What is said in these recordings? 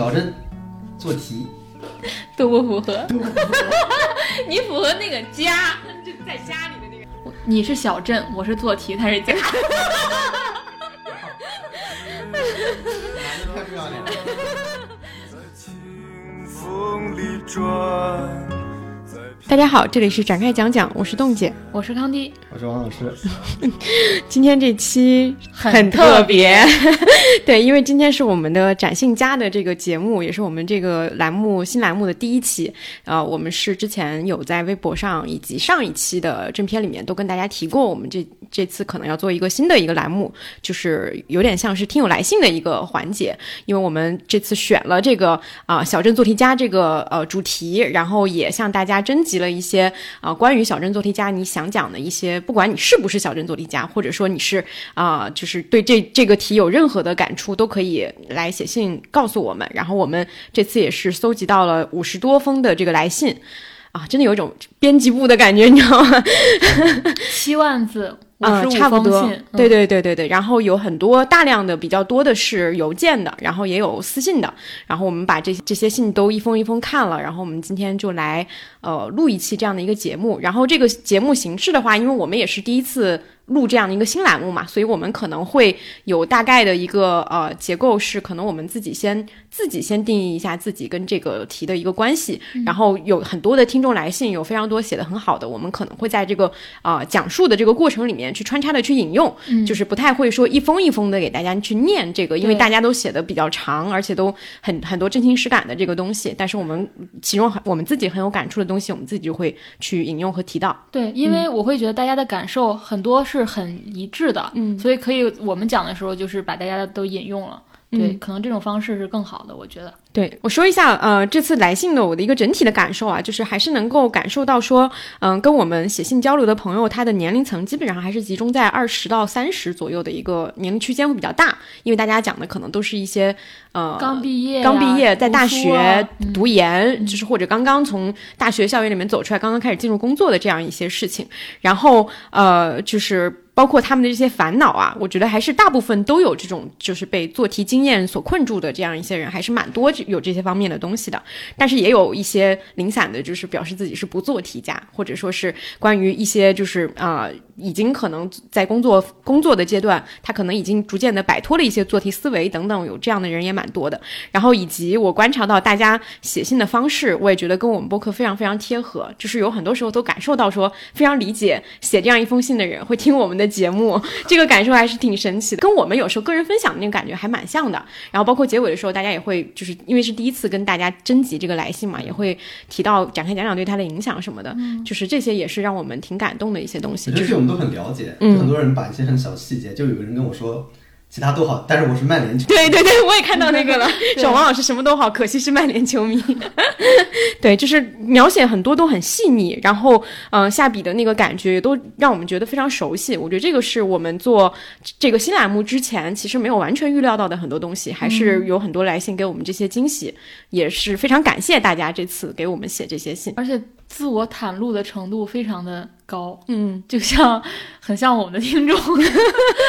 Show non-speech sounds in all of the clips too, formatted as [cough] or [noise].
小镇做题，都不符合。[laughs] 你符合那个家，就在家里的那个。你是小镇，我是做题，他是家。太不要脸了。大家好，这里是展开讲讲，我是冻姐。我是康迪，我是王老师，[laughs] 今天这期很特别，[laughs] 对，因为今天是我们的展信家的这个节目，也是我们这个栏目新栏目的第一期。呃，我们是之前有在微博上以及上一期的正片里面都跟大家提过，我们这这次可能要做一个新的一个栏目，就是有点像是听友来信的一个环节，因为我们这次选了这个啊、小镇做题家这个呃主题，然后也向大家征集了一些啊、关于小镇做题家你想想讲的一些，不管你是不是小镇做题家，或者说你是啊、就是对这这个题有任何的感触，都可以来写信告诉我们。然后我们这次也是搜集到了五十多封的这个来信。啊，真的有一种编辑部的感觉，你知道吗？[laughs] 七万字，嗯，十五差不多对对对对对。然后有很多大量的比较多的是邮件的，然后也有私信的。然后我们把这这些信都一封一封看了，然后我们今天就来呃录一期这样的一个节目。然后这个节目形式的话，因为我们也是第一次录这样的一个新栏目嘛，所以我们可能会有大概的一个呃结构是，可能我们自己先自己先定义一下自己跟这个题的一个关系，然后有很多的听众来信，有非常多写的很好的，我们可能会在这个呃讲述的这个过程里面去穿插的去引用，就是不太会说一封一封的给大家去念这个，因为大家都写的比较长，而且都很很多真情实感的这个东西，但是我们其中很我们自己很有感触的东西，我们自己就会去引用和提到。对，因为我会觉得大家的感受很多是很一致的，嗯所以可以我们讲的时候就是把大家都引用了。对，嗯可能这种方式是更好的，我觉得。对我说一下，呃，这次来信的我的一个整体的感受啊，就是还是能够感受到说，嗯、跟我们写信交流的朋友，他的年龄层基本上还是集中在二十到三十左右的一个年龄区间会比较大，因为大家讲的可能都是一些呃刚毕业呀、刚毕业，在大学读研，就是或者刚刚从大学校园里面走出来，刚刚开始进入工作的这样一些事情。然后呃，就是包括他们的这些烦恼啊，我觉得还是大部分都有这种就是被做题经验所困住的这样一些人，还是蛮多有这些方面的东西的。但是也有一些零散的，就是表示自己是不做题家，或者说是关于一些就是啊、已经可能在工作工作的阶段，他可能已经逐渐的摆脱了一些做题思维等等，有这样的人也蛮多的。然后以及我观察到大家写信的方式，我也觉得跟我们播客非常非常贴合，就是有很多时候都感受到说非常理解写这样一封信的人会听我们的节目，[laughs] 这个感受还是挺神奇的，跟我们有时候个人分享的那个感觉还蛮像的。然后包括结尾的时候，大家也会就是因为是第一次跟大家征集这个来信嘛，也会提到展开讲讲对他的影响什么的，就是这些也是让我们挺感动的一些东西。就是都很了解，嗯就很多人把一些很小细节，就有个人跟我说，其他都好，但是我是曼联球迷，对对对，我也看到那个了，[laughs] 小王老师什么都好，可惜是曼联球迷。[laughs] 对，就是描写很多都很细腻，然后嗯、呃下笔的那个感觉也都让我们觉得非常熟悉。我觉得这个是我们做这个新栏目之前其实没有完全预料到的很多东西，还是有很多来信给我们这些惊喜，也是非常感谢大家这次给我们写这些信。而且自我袒露的程度非常的高，嗯，就像很像我们的听众。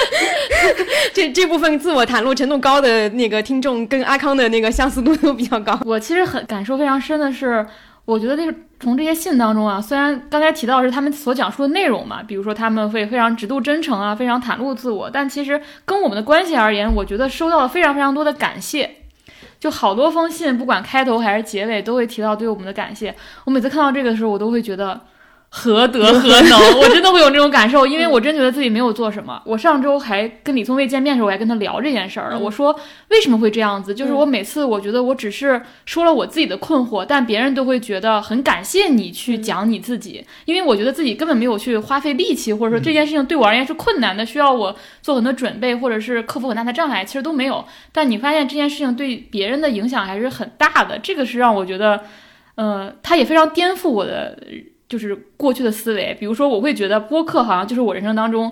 [laughs] 这这部分自我袒露程度高的那个听众跟阿康的那个相似度都比较高。我其实很感受非常深的是，我觉得那个从这些信当中啊，虽然刚才提到是他们所讲述的内容嘛，比如说他们会非常直度真诚啊，非常袒露自我，但其实跟我们的关系而言，我觉得收到了非常非常多的感谢。就好多封信，不管开头还是结尾，都会提到对我们的感谢。我每次看到这个的时候，我都会觉得何德何能，[laughs] 我真的会有这种感受，因为我真觉得自己没有做什么。我上周还跟李松蔚见面的时候，我还跟他聊这件事儿了。我说为什么会这样子？就是我每次我觉得我只是说了我自己的困惑，但别人都会觉得很感谢你去讲你自己，因为我觉得自己根本没有去花费力气，或者说这件事情对我而言是困难的，需要我做很多准备，或者是克服很大的障碍，其实都没有。但你发现这件事情对别人的影响还是很大的，这个是让我觉得，呃，他也非常颠覆我的就是过去的思维。比如说，我会觉得播客好像就是我人生当中。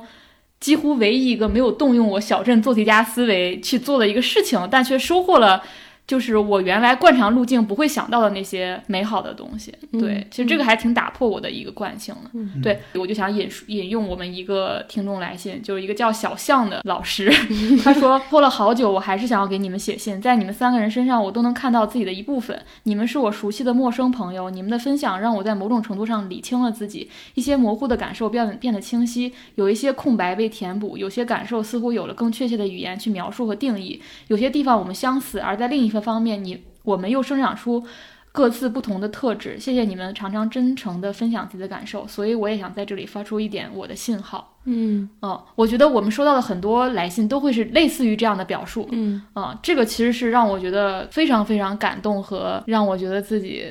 几乎唯一一个没有动用我小镇做题家思维去做的一个事情，但却收获了就是我原来惯常路径不会想到的那些美好的东西。对，其实这个还挺打破我的一个惯性的。嗯对，我就想引引用我们一个听众来信，就是一个叫小象的老师，[laughs] 他说拖了好久，我还是想要给你们写信，在你们三个人身上，我都能看到自己的一部分。你们是我熟悉的陌生朋友，你们的分享让我在某种程度上理清了自己，一些模糊的感受变变得清晰，有一些空白被填补，有些感受似乎有了更确切的语言去描述和定义，有些地方我们相似，而在另一个方面，你我们又生长出。各自不同的特质，谢谢你们常常真诚的分享自己的感受，所以我也想在这里发出一点我的信号。嗯嗯，我觉得我们收到的很多来信都会是类似于这样的表述。嗯啊、这个其实是让我觉得非常非常感动和让我觉得自己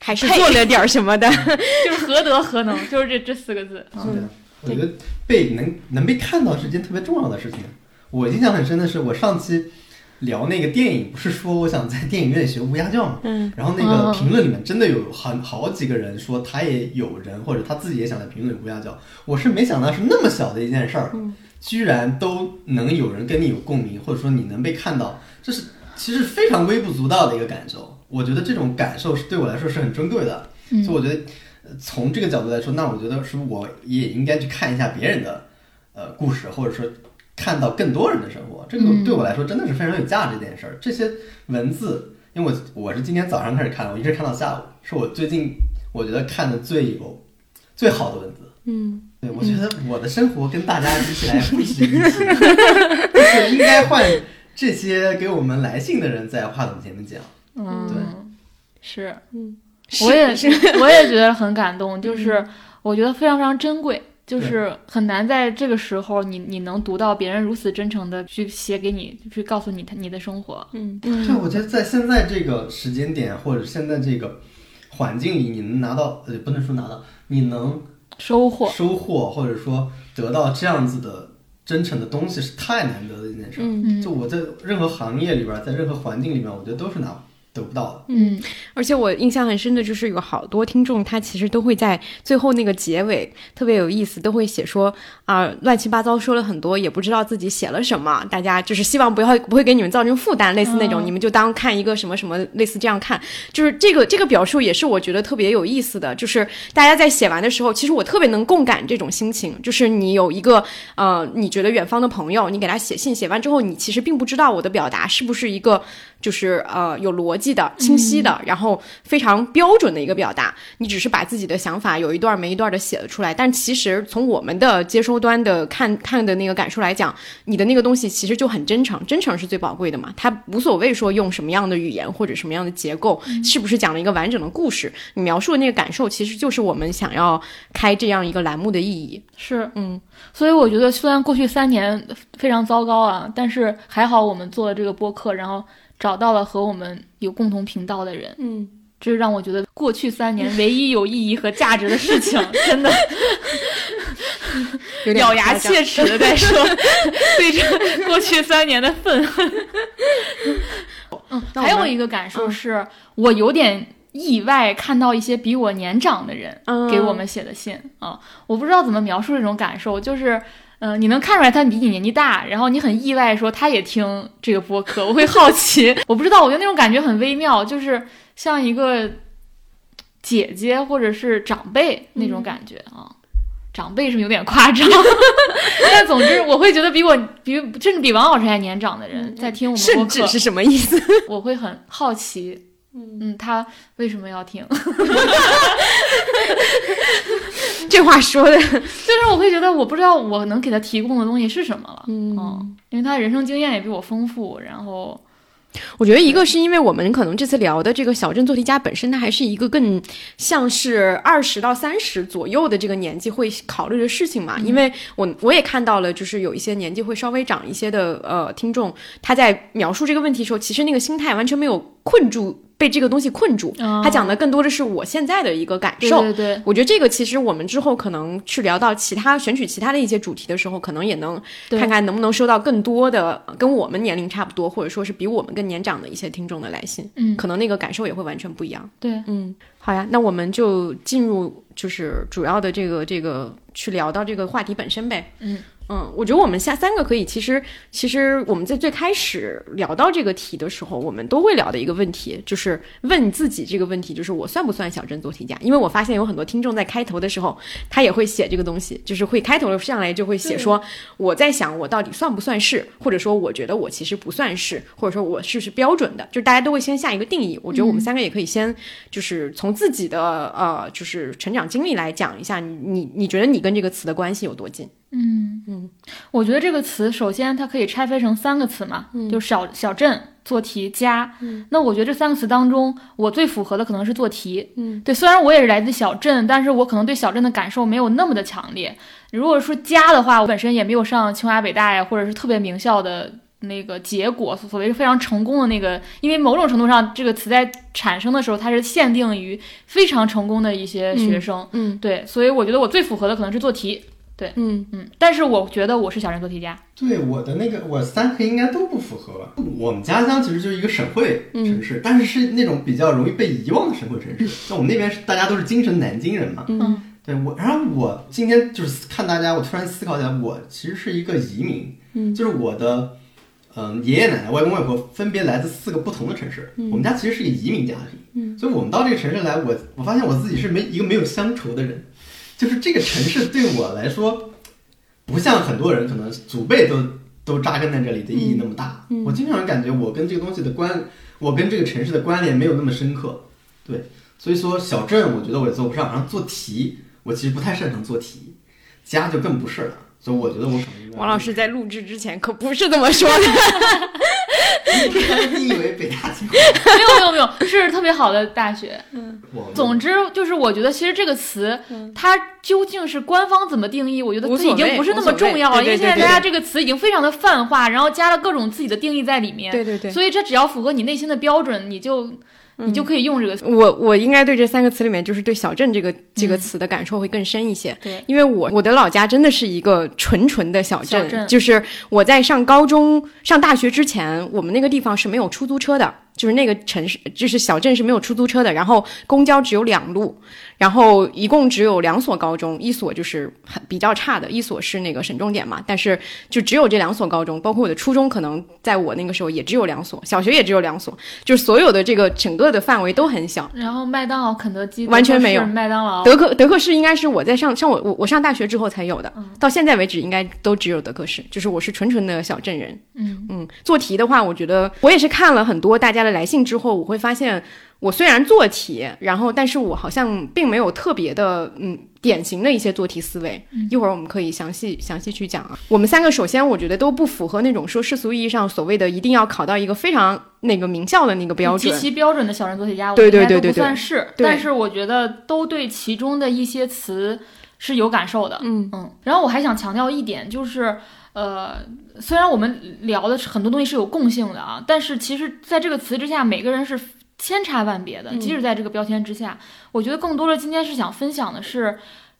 还是做了点什么的。[laughs] 就是何德何能，就是这这四个字。嗯是的，我觉得被能能被看到是件特别重要的事情。我印象很深的是，我上期聊那个电影，不是说我想在电影院学乌鸦叫嘛？嗯然后那个评论里面真的有很好几个人说他也有人或者他自己也想在评论乌鸦叫。我是没想到是那么小的一件事儿，居然都能有人跟你有共鸣，或者说你能被看到，这是其实非常微不足道的一个感受。我觉得这种感受是对我来说是很珍贵的。嗯所以我觉得，呃从这个角度来说，那我觉得是不是我也应该去看一下别人的呃故事，或者说看到更多人的生活。这个嗯。对我来说真的是非常有价值的一件事儿。这些文字，因为我我是今天早上开始看的，我一直看到下午，是我最近我觉得看的最有最好的文字。嗯。对，我觉得我的生活跟大家比起来不值一提，就是应该换这些给我们来信的人在话筒前面讲。嗯，对。是，嗯，我也是。[laughs] 我也觉得很感动，就是我觉得非常非常珍贵。就是很难在这个时候你，你能读到别人如此真诚的去写给你，去告诉你他你的生活。嗯对，我觉得在现在这个时间点，或者现在这个环境里，你能拿到，呃，不能说拿到，你能收获，收获，或者说得到这样子的真诚的东西，是太难得的一件事儿。嗯嗯就我在任何行业里边儿，在任何环境里面，我觉得都是拿得不到的。嗯而且我印象很深的就是有好多听众，他其实都会在最后那个结尾特别有意思，都会写说啊、乱七八糟说了很多，也不知道自己写了什么。大家就是希望不要不会给你们造成负担，类似那种，嗯你们就当看一个什么什么类似这样看。就是这个这个表述也是我觉得特别有意思的，就是大家在写完的时候，其实我特别能共感这种心情，就是你有一个呃，你觉得远方的朋友，你给他写信，写完之后，你其实并不知道我的表达是不是一个就是呃有逻辑的、清晰的，然后非常标准的一个表达。你只是把自己的想法有一段没一段的写了出来，但其实从我们的接收端的看看的那个感受来讲，你的那个东西其实就很真诚，真诚是最宝贵的嘛。它无所谓说用什么样的语言或者什么样的结构，是不是讲了一个完整的故事，你描述的那个感受，其实就是我们想要开这样一个栏目的意义。是，嗯，所以我觉得虽然过去三年非常糟糕啊，但是还好我们做了这个播客，然后找到了和我们有共同频道的人，嗯，这是让我觉得过去三年唯一有意义和价值的事情，真的咬牙切齿的在说对这过去三年的愤恨。嗯，还有一个感受是，我有点意外看到一些比我年长的人嗯给我们写的信啊、我不知道怎么描述这种感受，就是。嗯、你能看出来他比你年纪大，然后你很意外说他也听这个播客，我会好奇，[laughs] 我不知道，我觉得那种感觉很微妙，就是像一个姐姐或者是长辈那种感觉啊。长辈是有点夸张？[laughs] 但总之，我会觉得比我比甚至比王老师还年长的人在听我们播客，甚至是什么意思？[laughs] 我会很好奇，嗯，他为什么要听？[laughs] 这话说的，[laughs] 就是我会觉得我不知道我能给他提供的东西是什么了，嗯嗯，因为他人生经验也比我丰富，然后我觉得一个是因为我们可能这次聊的这个小镇做题家本身，它还是一个更像是二十到三十左右的这个年纪会考虑的事情嘛。因为我我也看到了，就是有一些年纪会稍微长一些的呃听众，他在描述这个问题的时候，其实那个心态完全没有困住，被这个东西困住。他讲的更多的是我现在的一个感受。对对，我觉得这个其实我们之后可能去聊到其他选取其他的一些主题的时候，可能也能看看能不能收到更多的呃跟我们年龄差不多，或者说是比我们更年长的一些听众的来信，嗯可能那个感受也会完全不一样。对，嗯，好呀，那我们就进入就是主要的这个这个去聊到这个话题本身呗。嗯嗯，我觉得我们下三个可以，其实其实我们在最开始聊到这个题的时候，我们都会聊的一个问题，就是问自己这个问题，就是我算不算小镇做题家？因为我发现有很多听众在开头的时候，他也会写这个东西，就是会开头上来就会写说，我在想我到底算不算是，或者说我觉得我其实不算是，或者说我是不是标准的，就是大家都会先下一个定义。我觉得我们三个也可以先就是从自己的呃就是成长经历来讲一下，你你你觉得你跟这个词的关系有多近？嗯嗯，我觉得这个词首先它可以拆分成三个词嘛，就小小镇做题家。那我觉得这三个词当中，我最符合的可能是做题。嗯，对，虽然我也是来自小镇，但是我可能对小镇的感受没有那么的强烈。如果说家的话，我本身也没有上清华北大呀，或者是特别名校的那个结果，所谓非常成功的那个，因为某种程度上这个词在产生的时候，它是限定于非常成功的一些学生。嗯对，所以我觉得我最符合的可能是做题。嗯嗯，但是我觉得我是小镇做题家。对我的那个，我三个应该都不符合吧。我们家乡其实就是一个省会城市，但是是那种比较容易被遗忘的省会城市。像我们那边是大家都是精神南京人嘛。嗯，对我，然后我今天就是看大家，我突然思考起来，我其实是一个移民。嗯，就是我的嗯爷爷奶奶、外公外婆分别来自四个不同的城市。嗯我们家其实是一个移民家庭。嗯，所以我们到这个城市来，我我发现我自己是没一个没有乡愁的人。就是这个城市对我来说，不像很多人可能祖辈都都扎根在这里的意义那么大。嗯嗯我经常感觉我跟这个东西的关，我跟这个城市的关联没有那么深刻。对，所以说小镇我觉得我也做不上，然后做题我其实不太擅长做题，家就更不是了。所以我觉得我可能王老师在录制之前可不是这么说的。[laughs] [laughs] 你以为北大清华？没有没有没有，是特别好的大学。我总之就是，我觉得其实这个词，它究竟是官方怎么定义，我觉得已经不是那么重要了，因为现在大家这个词已经非常的泛化，然后加了各种自己的定义在里面。对对对，所以这只要符合你内心的标准，你就你就可以用这个词。我我应该对这三个词里面，就是对小镇这个这个词的感受会更深一些。对，因为我我的老家真的是一个纯纯的小镇，小镇就是我在上高中、上大学之前，我们那个地方是没有出租车的，就是那个城市，就是小镇是没有出租车的，然后公交只有两路，然后一共只有两所高中，一所就是很比较差的，一所是那个省重点嘛，但是就只有这两所高中，包括我的初中，可能在我那个时候也只有两所，小学也只有两所，就是所有的这个整个的范围都很小。然后麦当劳、肯德基完全没有麦当劳。德克德克士应该是我在上上我我我上大学之后才有的，到现在为止应该都只有德克士，就是我是纯纯的小镇人。嗯嗯，做题的话，我觉得我也是看了很多大家的来信之后，我会发现我虽然做题，然后但是我好像并没有特别的嗯典型的一些做题思维。一会儿我们可以详细详细去讲啊。我们三个首先我觉得都不符合那种说世俗意义上所谓的一定要考到一个非常那个名校的那个标准。极其标准的小人做题家，我对对对对对算是，对但是我觉得都对其中的一些词是有感受的。嗯嗯，然后我还想强调一点，就是呃，虽然我们聊的很多东西是有共性的啊，但是其实在这个词之下，每个人是千差万别的。嗯即使在这个标签之下，我觉得更多的今天是想分享的是。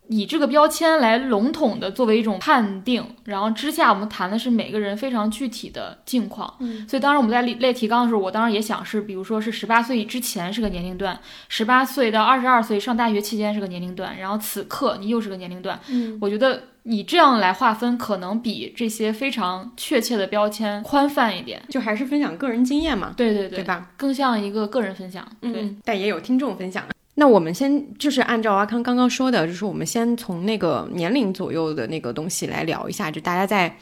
以这个标签来笼统的作为一种判定，然后之下我们谈的是每个人非常具体的境况。嗯，所以当时我们在列列提纲的时候，我当时也想是，比如说是十八岁之前是个年龄段，十八岁到二十二岁上大学期间是个年龄段，然后此刻你又是个年龄段。嗯，我觉得你这样来划分，可能比这些非常确切的标签宽泛一点。就还是分享个人经验嘛，对对对吧？更像一个个人分享。对，嗯，但也有听众分享。那我们先就是按照阿康刚刚说的，就是我们先从那个年龄左右的那个东西来聊一下，就大家在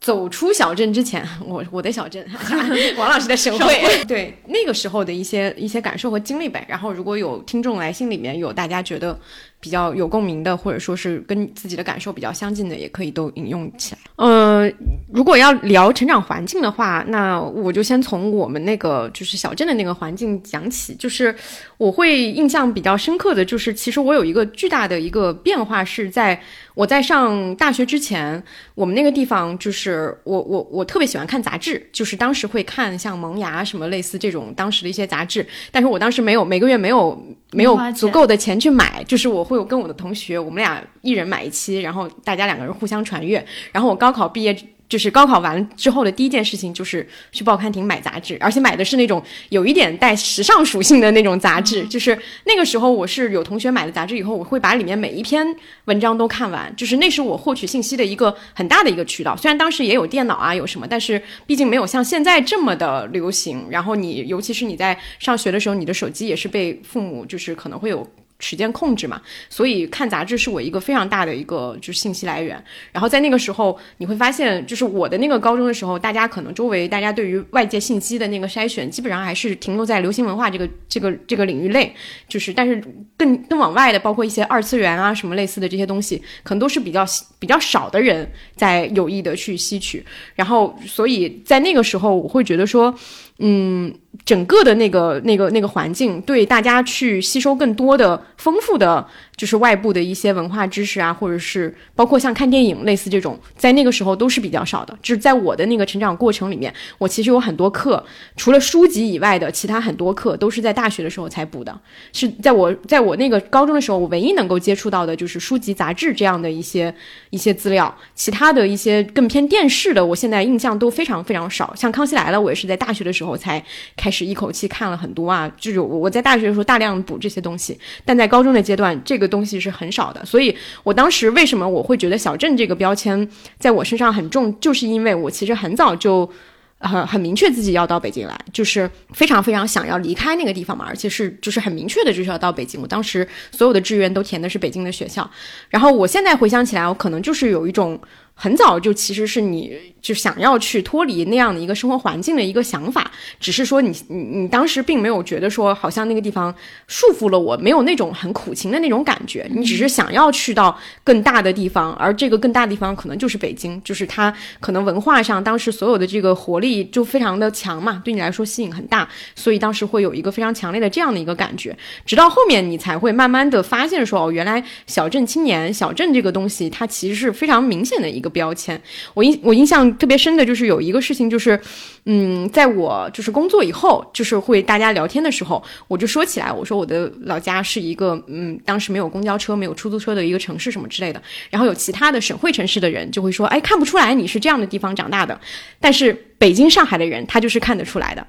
走出小镇之前，我我的小镇，[laughs] [laughs] 王老师的省会，对那个时候的一些一些感受和经历呗。然后如果有听众来信里面有大家觉得比较有共鸣的，或者说是跟自己的感受比较相近的，也可以都引用起来。呃，如果要聊成长环境的话，那我就先从我们那个就是小镇的那个环境讲起。就是我会印象比较深刻的就是，其实我有一个巨大的一个变化是在我在上大学之前，我们那个地方就是我我我特别喜欢看杂志，就是当时会看像《萌芽》什么类似这种当时的一些杂志，但是我当时没有每个月没有没有足够的钱去买，就是我会有跟我的同学，我们俩一人买一期，然后大家两个人互相传阅，然后我高考毕业就是高考完之后的第一件事情就是去报刊亭买杂志，而且买的是那种有一点带时尚属性的那种杂志。就是那个时候，我是有同学买了杂志以后，我会把里面每一篇文章都看完。就是那是我获取信息的一个很大的一个渠道。虽然当时也有电脑啊，有什么，但是毕竟没有像现在这么的流行。然后你，尤其是你在上学的时候，你的手机也是被父母就是可能会有。时间控制嘛，所以看杂志是我一个非常大的一个就是信息来源。然后在那个时候，你会发现，就是我的那个高中的时候，大家可能周围大家对于外界信息的那个筛选，基本上还是停留在流行文化这个这个这个领域内。就是，但是更更往外的，包括一些二次元啊什么类似的这些东西，可能都是比较比较少的人在有意的去吸取。然后，所以在那个时候，我会觉得说。嗯，整个的那个、那个、那个环境，对大家去吸收更多的、丰富的。就是外部的一些文化知识啊，或者是包括像看电影类似这种，在那个时候都是比较少的。就是在我的那个成长过程里面，我其实有很多课，除了书籍以外的其他很多课都是在大学的时候才补的。是在我在我那个高中的时候，我唯一能够接触到的就是书籍、杂志这样的一些一些资料，其他的一些更偏电视的，我现在印象都非常非常少。像《康熙来了》，我也是在大学的时候我才开始一口气看了很多啊。就是我我在大学的时候大量补这些东西，但在高中的阶段，这个。东西是很少的，所以我当时为什么我会觉得小镇这个标签在我身上很重，就是因为我其实很早就很很明确自己要到北京来，就是非常非常想要离开那个地方嘛，而且是就是很明确的就是要到北京。我当时所有的志愿都填的是北京的学校，然后我现在回想起来，我可能就是有一种很早就其实是你。就想要去脱离那样的一个生活环境的一个想法，只是说你你你当时并没有觉得说好像那个地方束缚了我，没有那种很苦情的那种感觉，你只是想要去到更大的地方，而这个更大的地方可能就是北京，就是它可能文化上当时所有的这个活力就非常的强嘛，对你来说吸引很大，所以当时会有一个非常强烈的这样的一个感觉，直到后面你才会慢慢的发现说哦，原来小镇青年、小镇这个东西它其实是非常明显的一个标签，我印我印象。特别深的就是有一个事情，就是，嗯，在我就是工作以后，就是会大家聊天的时候，我就说起来，我说我的老家是一个，嗯，当时没有公交车、没有出租车的一个城市什么之类的。然后有其他的省会城市的人就会说，哎，看不出来你是这样的地方长大的。但是北京、上海的人，他就是看得出来的。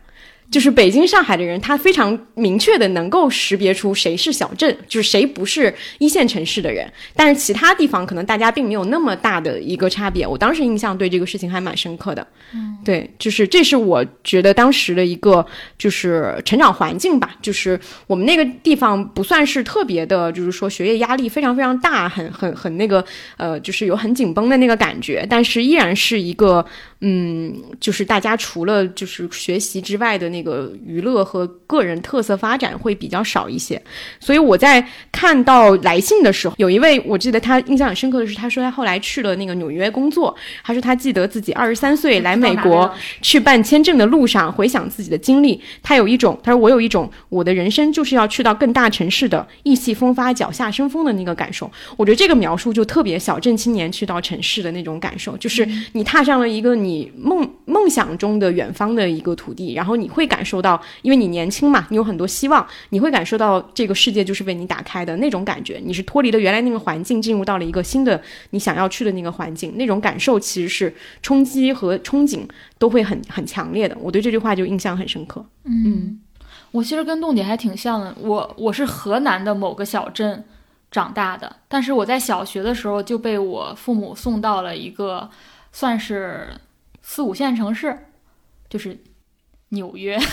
就是北京、上海的人，他非常明确的能够识别出谁是小镇，就是谁不是一线城市的人。但是其他地方可能大家并没有那么大的一个差别。我当时印象对这个事情还蛮深刻的。嗯，对，就是这是我觉得当时的一个就是成长环境吧。就是我们那个地方不算是特别的，就是说学业压力非常非常大，很很很那个呃，就是有很紧绷的那个感觉。但是依然是一个嗯，就是大家除了就是学习之外的那。那个娱乐和个人特色发展会比较少一些，所以我在看到来信的时候，有一位我记得他印象很深刻的是，他说他后来去了那个纽约工作，他说他记得自己二十三岁来美国去办签证的路上，回想自己的经历，他有一种他说我有一种我的人生就是要去到更大城市的意气风发、脚下生风的那个感受。我觉得这个描述就特别小镇青年去到城市的那种感受，就是你踏上了一个你梦梦想中的远方的一个土地，然后你会。感受到，因为你年轻嘛，你有很多希望，你会感受到这个世界就是为你打开的那种感觉。你是脱离了原来那个环境，进入到了一个新的你想要去的那个环境，那种感受其实是冲击和憧憬都会很很强烈的。我对这句话就印象很深刻。嗯，我其实跟栋姐还挺像的。我我是河南的某个小镇长大的，但是我在小学的时候就被我父母送到了一个算是四五线城市，就是。纽约，[laughs]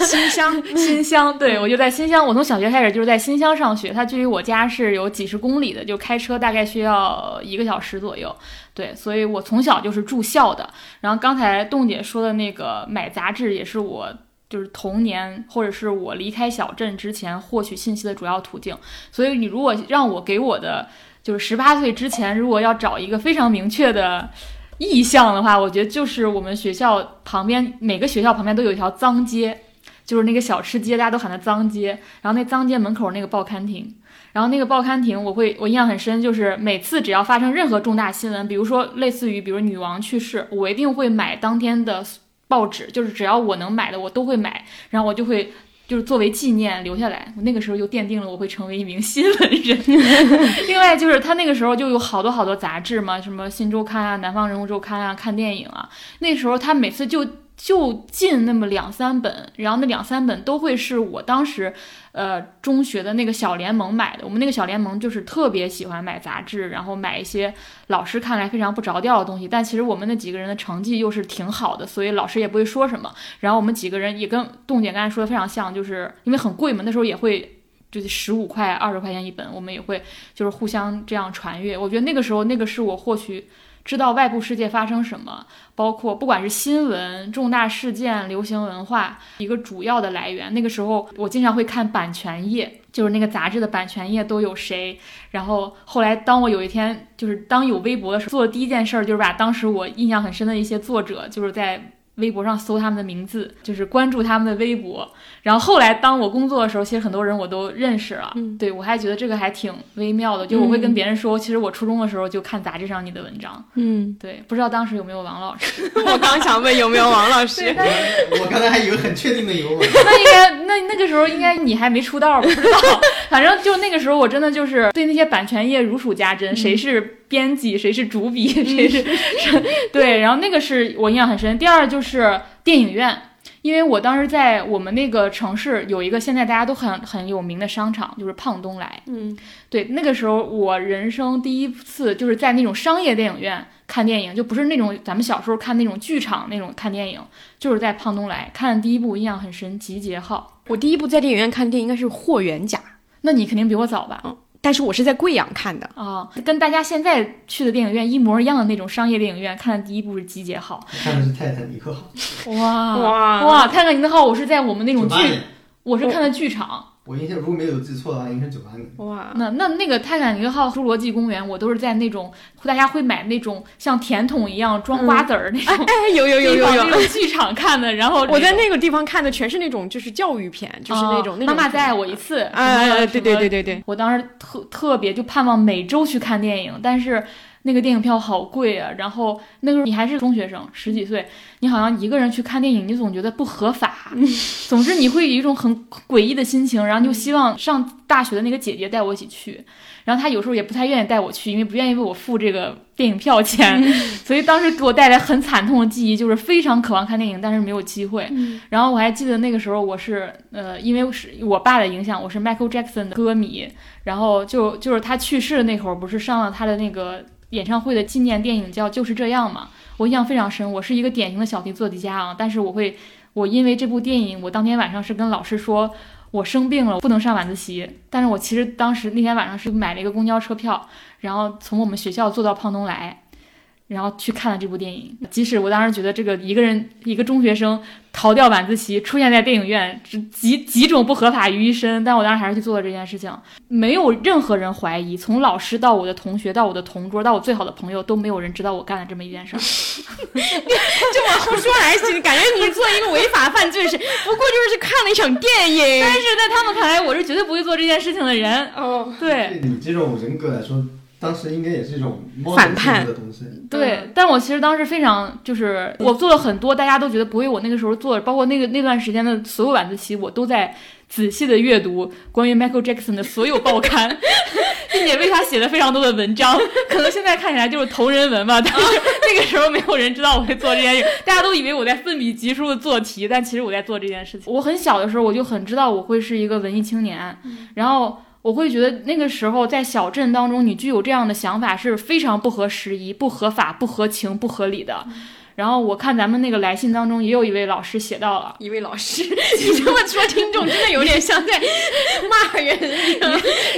新乡，新乡，对我就在新乡。我从小学开始就是在新乡上学，它距离我家是有几十公里的，就开车大概需要一个小时左右。对，所以我从小就是住校的。然后刚才栋姐说的那个买杂志，也是我就是童年或者是我离开小镇之前获取信息的主要途径。所以你如果让我给我的就是十八岁之前，如果要找一个非常明确的。意象的话，我觉得就是我们学校旁边每个学校旁边都有一条脏街，就是那个小吃街，大家都喊它脏街。然后那脏街门口那个报刊亭，然后那个报刊亭，我会我印象很深，就是每次只要发生任何重大新闻，比如说类似于比如女王去世，我一定会买当天的报纸，就是只要我能买的我都会买，然后我就会就是作为纪念留下来。我那个时候就奠定了我会成为一名新闻人。[laughs] 另外就是他那个时候就有好多好多杂志嘛，什么《新周刊》啊、《南方人物周刊》啊、看电影啊。那时候他每次就就进那么两三本，然后那两三本都会是我当时。呃，中学的那个小联盟买的，我们那个小联盟就是特别喜欢买杂志，然后买一些老师看来非常不着调的东西。但其实我们那几个人的成绩又是挺好的，所以老师也不会说什么。然后我们几个人也跟冻姐刚才说的非常像，就是因为很贵嘛，那时候也会就是十五块、二十块钱一本，我们也会就是互相这样传阅。我觉得那个时候那个是我获取。知道外部世界发生什么，包括不管是新闻、重大事件、流行文化，一个主要的来源。那个时候我经常会看版权页，就是那个杂志的版权页都有谁。然后后来，当我有一天就是当有微博的时候，做的第一件事就是把当时我印象很深的一些作者，就是在。微博上搜他们的名字，就是关注他们的微博。然后后来当我工作的时候，其实很多人我都认识了。嗯，对我还觉得这个还挺微妙的，就我会跟别人说，其实我初中的时候就看杂志上你的文章。嗯，对，不知道当时有没有王老师？[laughs] 我刚想问有没有王老师。[laughs] 我刚才还以为很确定的有。[laughs] 那应该那那个时候应该你还没出道吧？不知道，反正就那个时候我真的就是对那些版权页如数家珍，谁是。编辑谁是主笔，谁是 [laughs] 对，然后那个是我印象很深。第二就是电影院，因为我当时在我们那个城市有一个现在大家都很很有名的商场，就是胖东来。嗯，对，那个时候我人生第一次就是在那种商业电影院看电影，就不是那种咱们小时候看那种剧场那种看电影，就是在胖东来看的第一部，印象很深，《集结号》。我第一部在电影院看电影应该是《霍元甲》，那你肯定比我早吧？嗯。但是我是在贵阳看的啊，跟大家现在去的电影院一模一样的那种商业电影院，看的第一部是《集结号》，看的是《泰坦尼克号》。哇哇哇！《泰坦尼克号》我是在我们那种剧，我是看的剧场。我印象如果没有记错的话，应该是九八年。哇，那那那个泰坦尼克号侏罗纪公园，我都是在那种大家会买那种像甜筒一样装瓜子儿那种，哎，有有有有有那种剧场看的。然后我在那个地方看的全是那种就是教育片，就是那种妈妈再爱我一次。哎，对对对对对，我当时特特别就盼望每周去看电影，但是。那个电影票好贵啊！然后那个时候你还是中学生，十几岁，你好像一个人去看电影，你总觉得不合法。总之你会有一种很诡异的心情，然后就希望上大学的那个姐姐带我一起去。然后她有时候也不太愿意带我去，因为不愿意为我付这个电影票钱。所以当时给我带来很惨痛的记忆，就是非常渴望看电影，但是没有机会。然后我还记得那个时候我是呃，因为是我爸的影响，我是 Michael Jackson 的歌迷。然后就就是他去世的那会儿，不是上了他的那个。演唱会的纪念电影叫《就是这样》嘛，我印象非常深。我是一个典型的小题做题家啊，但是我会，我因为这部电影，我当天晚上是跟老师说我生病了，不能上晚自习。但是我其实当时那天晚上是买了一个公交车票，然后从我们学校坐到胖东来。然后去看了这部电影，即使我当时觉得这个一个人一个中学生逃掉晚自习出现在电影院，几几种不合法于一身，但我当时还是去做了这件事情，没有任何人怀疑，从老师到我的同学到我的同桌到我最好的朋友都没有人知道我干了这么一件事儿。[laughs] 这往后说还行，感觉你做一个违法犯罪是，不过就是去看了一场电影。但是在他们看来，我是绝对不会做这件事情的人。哦，对，你这种人格来说。当时应该也是一种反叛的东西，对。但我其实当时非常，就是我做了很多大家都觉得不为我那个时候做，包括那个那段时间的所有晚自习，我都在仔细的阅读关于 Michael Jackson 的所有报刊，[laughs] 并且为他写了非常多的文章。[laughs] 可能现在看起来就是同人文吧，但是 [laughs] 那个时候没有人知道我会做这件事，大家都以为我在奋笔疾书的做题，但其实我在做这件事情。我很小的时候我就很知道我会是一个文艺青年，然后。我会觉得那个时候在小镇当中，你具有这样的想法是非常不合时宜、不合法、不合情、不合理的。然后我看咱们那个来信当中，也有一位老师写到了一位老师，[laughs] 你这么说，听众真的有点像在骂人。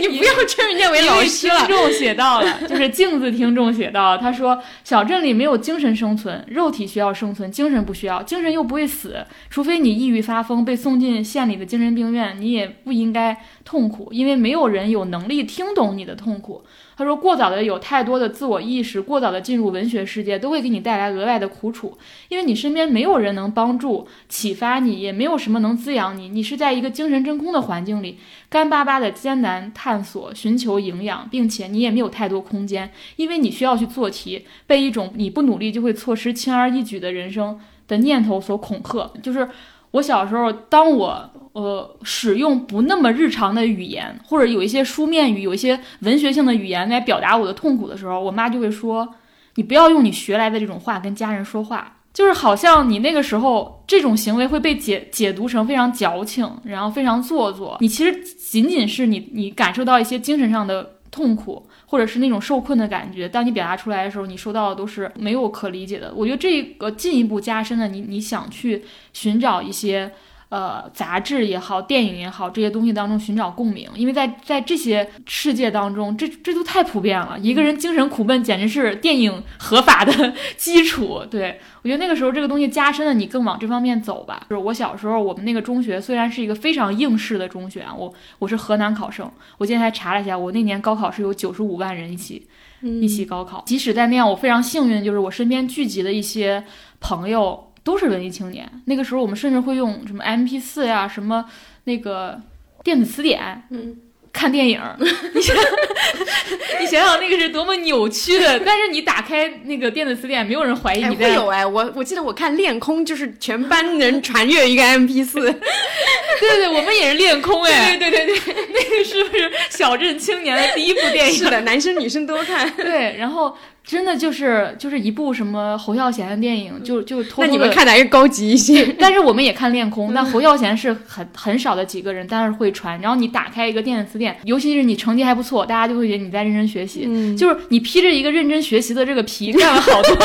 你不要称人家为老师了。听众写到了，就是镜子听众写到，他说小镇里没有精神生存，肉体需要生存，精神不需要，精神又不会死，除非你抑郁发疯被送进县里的精神病院，你也不应该痛苦，因为没有人有能力听懂你的痛苦。他说：“过早的有太多的自我意识，过早的进入文学世界，都会给你带来额外的苦楚，因为你身边没有人能帮助、启发你，也没有什么能滋养你。你是在一个精神真空的环境里，干巴巴的艰难探索、寻求营养，并且你也没有太多空间，因为你需要去做题，被一种你不努力就会错失轻而易举的人生的念头所恐吓。就是我小时候，当我呃使用不那么日常的语言，或者有一些书面语、有一些文学性的语言来表达我的痛苦的时候，我妈就会说：“你不要用你学来的这种话跟家人说话。”就是好像你那个时候这种行为会被解解读成非常矫情，然后非常做作。你其实仅仅是你你感受到一些精神上的痛苦。或者是那种受困的感觉，当你表达出来的时候，你收到的都是没有可理解的。我觉得这个进一步加深了你你想去寻找一些。呃，杂志也好，电影也好，这些东西当中寻找共鸣，因为在在这些世界当中，这这都太普遍了。一个人精神苦闷，简直是电影合法的基础。对我觉得那个时候这个东西加深了，你更往这方面走吧。就是我小时候，我们那个中学虽然是一个非常应试的中学啊，我我是河南考生，我今天还查了一下，我那年高考是有九十五万人一起一起高考。即使在那样，我非常幸运，就是我身边聚集的一些朋友。都是文艺青年。那个时候，我们甚至会用什么 M P 四呀，什么那个电子词典，嗯，看电影。[laughs] 你想，[laughs] 你想想那个是多么扭曲的。但是你打开那个电子词典，没有人怀疑你在。会有哎，我我记得我看恋空，就是全班人传阅一个 M P 四。[laughs] 对对，我们也是恋空哎。对对对对，那个是不是小镇青年的第一部电影？是的，男生女生都看。对，然后。真的就是就是一部什么侯孝贤的电影，就就偷偷那你们看的还是高级一些，[laughs] 但是我们也看恋空。[laughs] 但侯孝贤是很很少的几个人，但是会传。然后你打开一个电子词典，尤其是你成绩还不错，大家就会觉得你在认真学习。就是你披着一个认真学习的这个皮，[laughs] 干了好多，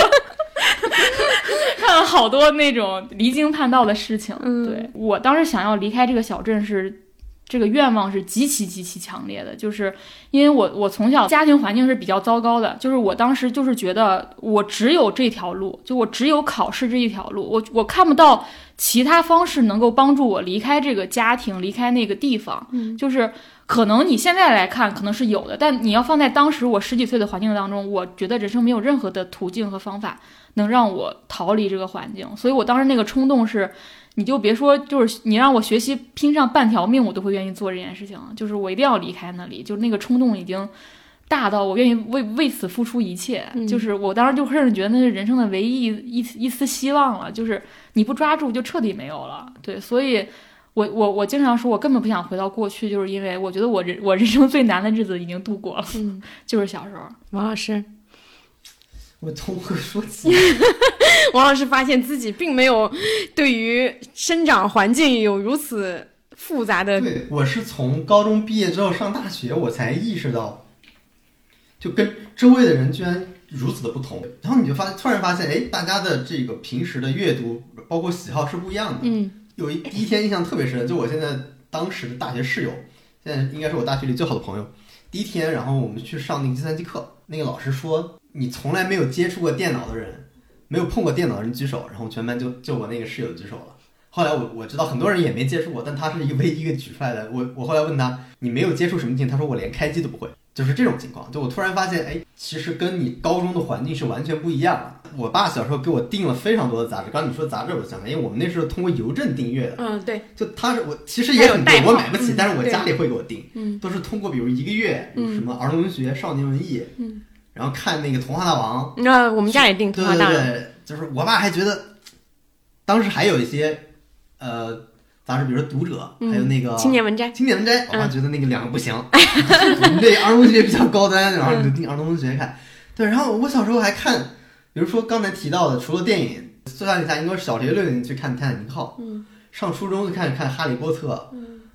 看了好多那种离经叛道的事情。对我当时想要离开这个小镇是。这个愿望是极其极其强烈的，就是因为我我从小家庭环境是比较糟糕的，就是我当时就是觉得我只有这条路，就我只有考试这一条路，我我看不到其他方式能够帮助我离开这个家庭，离开那个地方。嗯，就是可能你现在来看可能是有的，但你要放在当时我十几岁的环境当中，我觉得人生没有任何的途径和方法能让我逃离这个环境，所以我当时那个冲动是。你就别说，就是你让我学习拼上半条命，我都会愿意做这件事情。就是我一定要离开那里，就那个冲动已经大到我愿意为为此付出一切。就是我当时就甚至觉得那是人生的唯一一一丝希望了。就是你不抓住，就彻底没有了。对，所以我我我经常说，我根本不想回到过去，就是因为我觉得我人我人生最难的日子已经度过了。嗯，就是小时候，王老师。我从何说起？[laughs] 王老师发现自己并没有对于生长环境有如此复杂的。对，我是从高中毕业之后上大学，我才意识到，就跟周围的人居然如此的不同。然后你就发突然发现，哎，大家的这个平时的阅读包括喜好是不一样的。嗯，有一第一天印象特别深，就我现在当时的大学室友，现在应该是我大学里最好的朋友。第一天，然后我们去上那个计算机课，那个老师说。你从来没有接触过电脑的人，没有碰过电脑的人举手，然后全班就就我那个室友举手了。后来我我知道很多人也没接触过，但他是一个唯一一个举出来的。我我后来问他，你没有接触什么镜？他说我连开机都不会，就是这种情况。就我突然发现，哎，其实跟你高中的环境是完全不一样的。我爸小时候给我订了非常多的杂志，刚刚你说杂志，我想因为我们那时候通过邮政订阅的。嗯，对。就他是我其实也很贵，我买不起，但是我家里会给我订。嗯，都是通过比如一个月，什么儿童文学、少年文艺。嗯。然后看那个《童话大王》，那我们家也订《童话大王》。对对对，就是我爸还觉得，当时还有一些呃杂志，比如说《读者》，还有那个《青年文摘》。青年文摘，我爸觉得那个两个不行，[laughs] 我们这儿童文学比较高端，然后就订儿童文学看。对，然后我小时候还看，比如说刚才提到的，除了电影，最大一下应该是小学六年级去看《泰坦尼克号》，上初中就开始看《哈利波特》。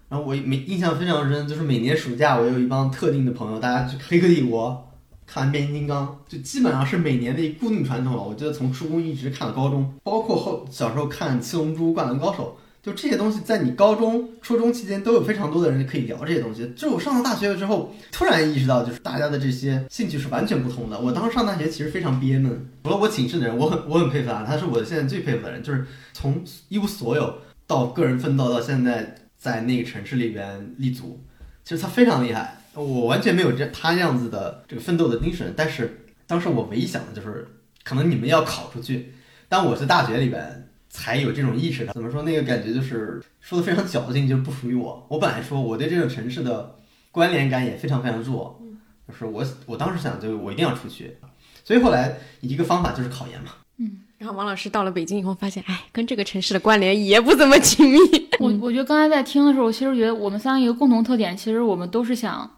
然后我每印象非常深，就是每年暑假我有一帮特定的朋友，大家去《黑客帝国》。看变形金刚就基本上是每年的一固定传统了。我觉得从初中一直看到高中，包括后小时候看七龙珠、灌篮高手，就这些东西在你高中、初中期间都有非常多的人可以聊这些东西。就我上了大学了之后，突然意识到，就是大家的这些兴趣是完全不同的。我当时上大学其实非常憋闷，除了我寝室的人，我很我很佩服他，他是我现在最佩服的人，就是从一无所有到个人奋斗到现在在那个城市里边立足，其实他非常厉害。我完全没有这他这样子的这个奋斗的精神，但是当时我唯一想的就是，可能你们要考出去，但我是大学里边才有这种意识的。怎么说？那个感觉就是说的非常矫情，就是不属于我。我本来说我对这个城市的关联感也非常非常弱，就是我我当时想，就我一定要出去。所以后来一个方法就是考研嘛，嗯，然后王老师到了北京以后，发现，哎，跟这个城市的关联也不怎么紧密。[laughs] 我我觉得刚才在听的时候，我其实觉得我们三个一个共同特点，其实我们都是想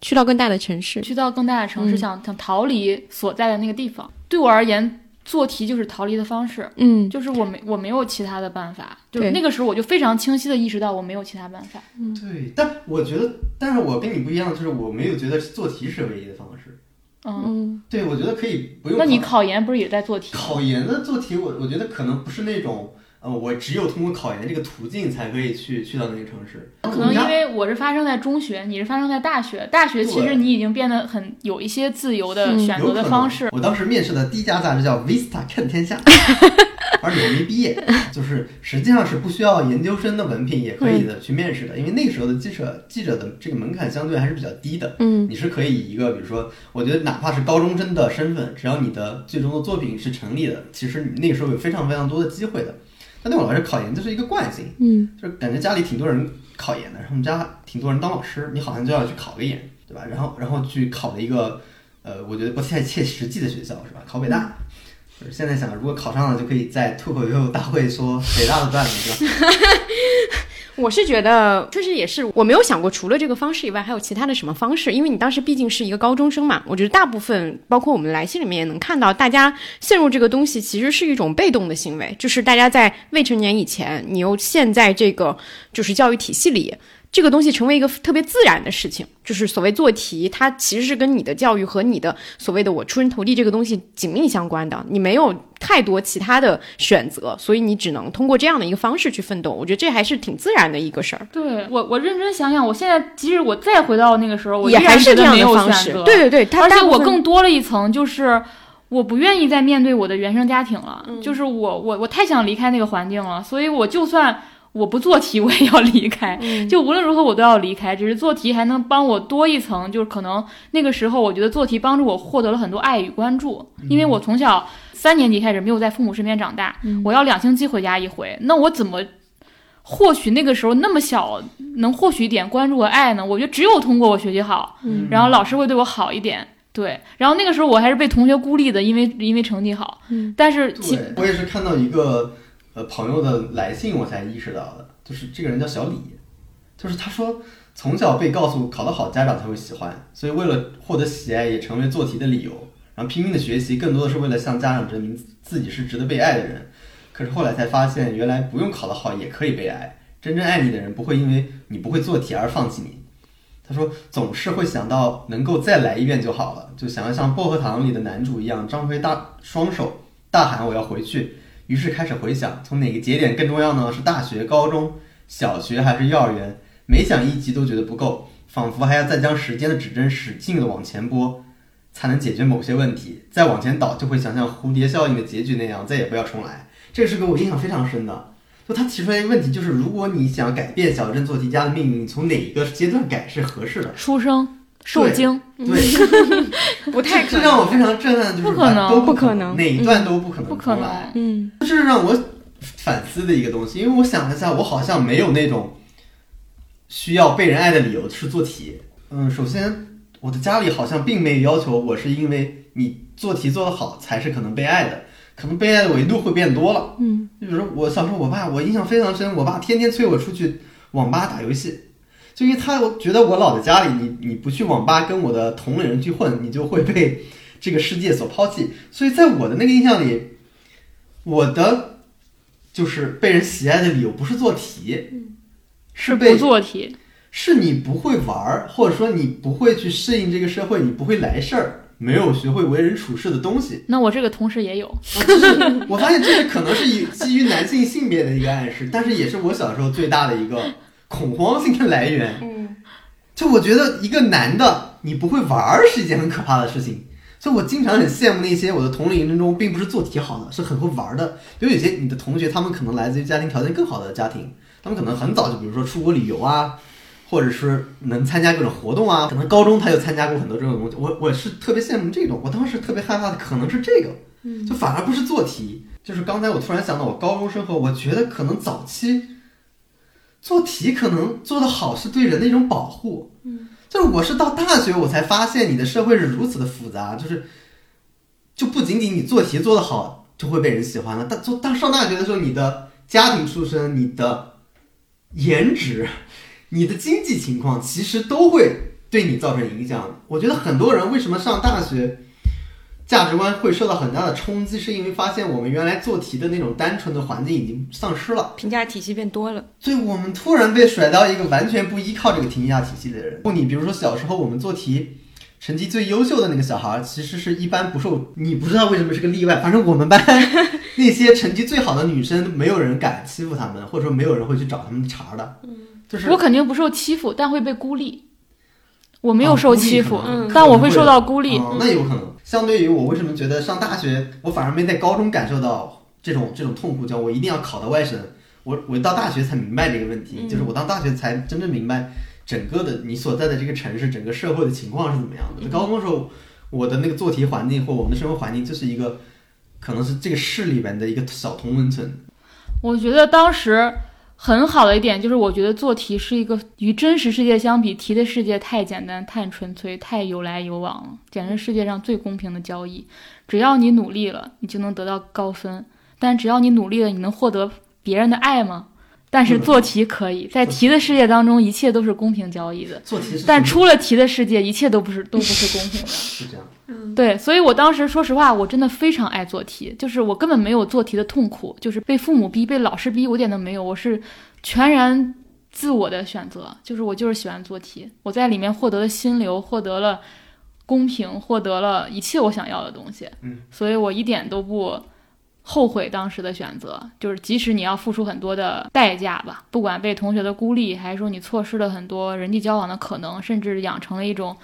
去到更大的城市，去到更大的城市，嗯想想逃离所在的那个地方。对我而言，做题就是逃离的方式，嗯就是我没我没有其他的办法。就对那个时候，我就非常清晰的意识到我没有其他办法。对，但我觉得，但是我跟你不一样，就是我没有觉得做题是唯一的方式。嗯，嗯对，我觉得可以不用。那你考研不是也在做题？考研的做题，我我觉得可能不是那种，呃，我只有通过考研这个途径才可以去去到那个城市。可能因为我是发生在中学，你是发生在大学。大学其实你已经变得很有一些自由的嗯选择的方式。我当时面试的第一家杂志叫 Vista 看天下，[laughs] 而且我没毕业，就是实际上是不需要研究生的文凭也可以的去面试的，因为那个时候的记者记者的这个门槛相对还是比较低的。嗯你是可以以一个，比如说，我觉得哪怕是高中生的身份，只要你的最终的作品是成立的，其实你那个时候有非常非常多的机会的。但对我来说，考研就是一个惯性，嗯就是感觉家里挺多人考研的，然后我们家挺多人当老师，你好像就要去考个研，对吧？然后然后去考了一个，呃，我觉得不太切实际的学校，是吧？考北大。就是现在想，如果考上了，就可以在脱口秀大会说北大的段子，是吧？[laughs] 我是觉得，确实也是，我没有想过除了这个方式以外，还有其他的什么方式。因为你当时毕竟是一个高中生嘛，我觉得大部分，包括我们来信里面也能看到，大家陷入这个东西其实是一种被动的行为，就是大家在未成年以前，你又陷在这个就是教育体系里。这个东西成为一个特别自然的事情，就是所谓做题，它其实是跟你的教育和你的所谓的我出人头地这个东西紧密相关的。你没有太多其他的选择，所以你只能通过这样的一个方式去奋斗。我觉得这还是挺自然的一个事儿，对我，我认真想想，我现在即使我再回到那个时候，我也依然还是这样的方式。选择。对对对，它而且我更多了一层，就是我不愿意再面对我的原生家庭了，嗯就是我我我太想离开那个环境了，所以我就算我不做题，我也要离开。嗯就无论如何我都要离开，只是做题还能帮我多一层，就是可能那个时候我觉得做题帮助我获得了很多爱与关注，因为我从小三年级开始没有在父母身边长大，我要两星期回家一回，那我怎么？获取那个时候那么小能获取一点关注和爱呢？我觉得只有通过我学习好，嗯然后老师会对我好一点，对。然后那个时候我还是被同学孤立的，因为因为成绩好。嗯，但是其对，我也是看到一个呃朋友的来信，我才意识到的，就是这个人叫小李，就是他说从小被告诉考得好家长才会喜欢，所以为了获得喜爱也成为做题的理由，然后拼命的学习，更多的是为了向家长证明自己是值得被爱的人。可是后来才发现，原来不用考得好也可以被爱，真正爱你的人不会因为你不会做题而放弃你。他说总是会想到能够再来一遍就好了，就想要像薄荷糖里的男主一样张开大双手，大喊我要回去。于是开始回想，从哪个节点更重要呢？是大学、高中、小学还是幼儿园？每想一集都觉得不够，仿佛还要再将时间的指针使劲的往前拨，才能解决某些问题。再往前倒，就会想像蝴蝶效应的结局那样，再也不要重来。这是给我印象非常深的。就他提出来一个问题，就是如果你想改变小镇做题家的命运，从哪一个阶段改是合适的？出生受精，对，[laughs] 不太可这让我非常震撼，就是不可能都不可能哪一段都不可能不可。能。嗯这是让我反思的一个东西，因为我想了一下，我好像没有那种需要被人爱的理由是做题。嗯，首先我的家里好像并没有要求我是因为你做题做得好才是可能被爱的，可能被爱的维度会变多了。嗯，就比如说我小时候，我爸我印象非常深，我爸天天催我出去网吧打游戏。就因为他我觉得我老在家里，你你不去网吧跟我的同龄人去混，你就会被这个世界所抛弃。所以在我的那个印象里，我的就是被人喜爱的理由不是做题，是被不做题，是你不会玩儿，或者说你不会去适应这个社会，你不会来事儿，没有学会为人处事的东西。那我这个同时也有。我发现这个可能是以基于男性性别的一个暗示，但是也是我小时候最大的一个恐慌性的来源。嗯，就我觉得一个男的你不会玩儿是一件很可怕的事情，所以我经常很羡慕那些我的同龄人中并不是做题好的，是很会玩儿的。比如有些你的同学，他们可能来自于家庭条件更好的家庭，他们可能很早就比如说出国旅游啊，或者是能参加各种活动啊，可能高中他就参加过很多这种东西。我我是特别羡慕这种，我当时特别害怕的可能是这个，就反而不是做题。就是刚才我突然想到，我高中生活，我觉得可能早期做题可能做得好是对人的一种保护。嗯，就是我是到大学我才发现，你的社会是如此的复杂，就是就不仅仅你做题做得好，就会被人喜欢了。但做当上大学的时候，你的家庭出身、你的颜值、你的经济情况，其实都会对你造成影响。我觉得很多人为什么上大学，价值观会受到很大的冲击，是因为发现我们原来做题的那种单纯的环境已经丧失了。评价体系变多了，所以我们突然被甩到一个完全不依靠这个评价体系的人。你比如说小时候我们做题成绩最优秀的那个小孩，其实是一般不受你不知道为什么是个例外，[laughs] 反正我们班那些成绩最好的女生，没有人敢欺负她们，或者说没有人会去找她们茬的。嗯，就是我肯定不受欺负，但会被孤立。我没有受欺负，但我会受到孤立。哦那有可能。相对于我为什么觉得上大学，我反而没在高中感受到这种这种痛苦，叫我一定要考到外省。我我到大学才明白这个问题，嗯就是我到大学才真正明白整个的你所在的这个城市，整个社会的情况是怎么样的。嗯高中的时候，我的那个做题环境或我们的生活环境就是一个，可能是这个市里面的一个小同温层。我觉得当时很好的一点就是，我觉得做题是一个与真实世界相比，题的世界太简单、太纯粹、太有来有往了，简直世界上最公平的交易。只要你努力了，你就能得到高分；但只要你努力了，你能获得别人的爱吗？但是嗯做题可以，在题的世界当中，一切都是公平交易的。做题是但出了题的世界，一切都不是都不是公平的。是这样，对，所以我当时说实话，我真的非常爱做题，就是我根本没有做题的痛苦，就是被父母逼、被老师逼，我一点都没有，我是全然自我的选择，就是我就是喜欢做题，我在里面获得了心流，获得了公平，获得了一切我想要的东西，嗯，所以我一点都不后悔当时的选择，就是即使你要付出很多的代价吧，不管被同学的孤立，还是说你错失了很多人际交往的可能，甚至养成了一种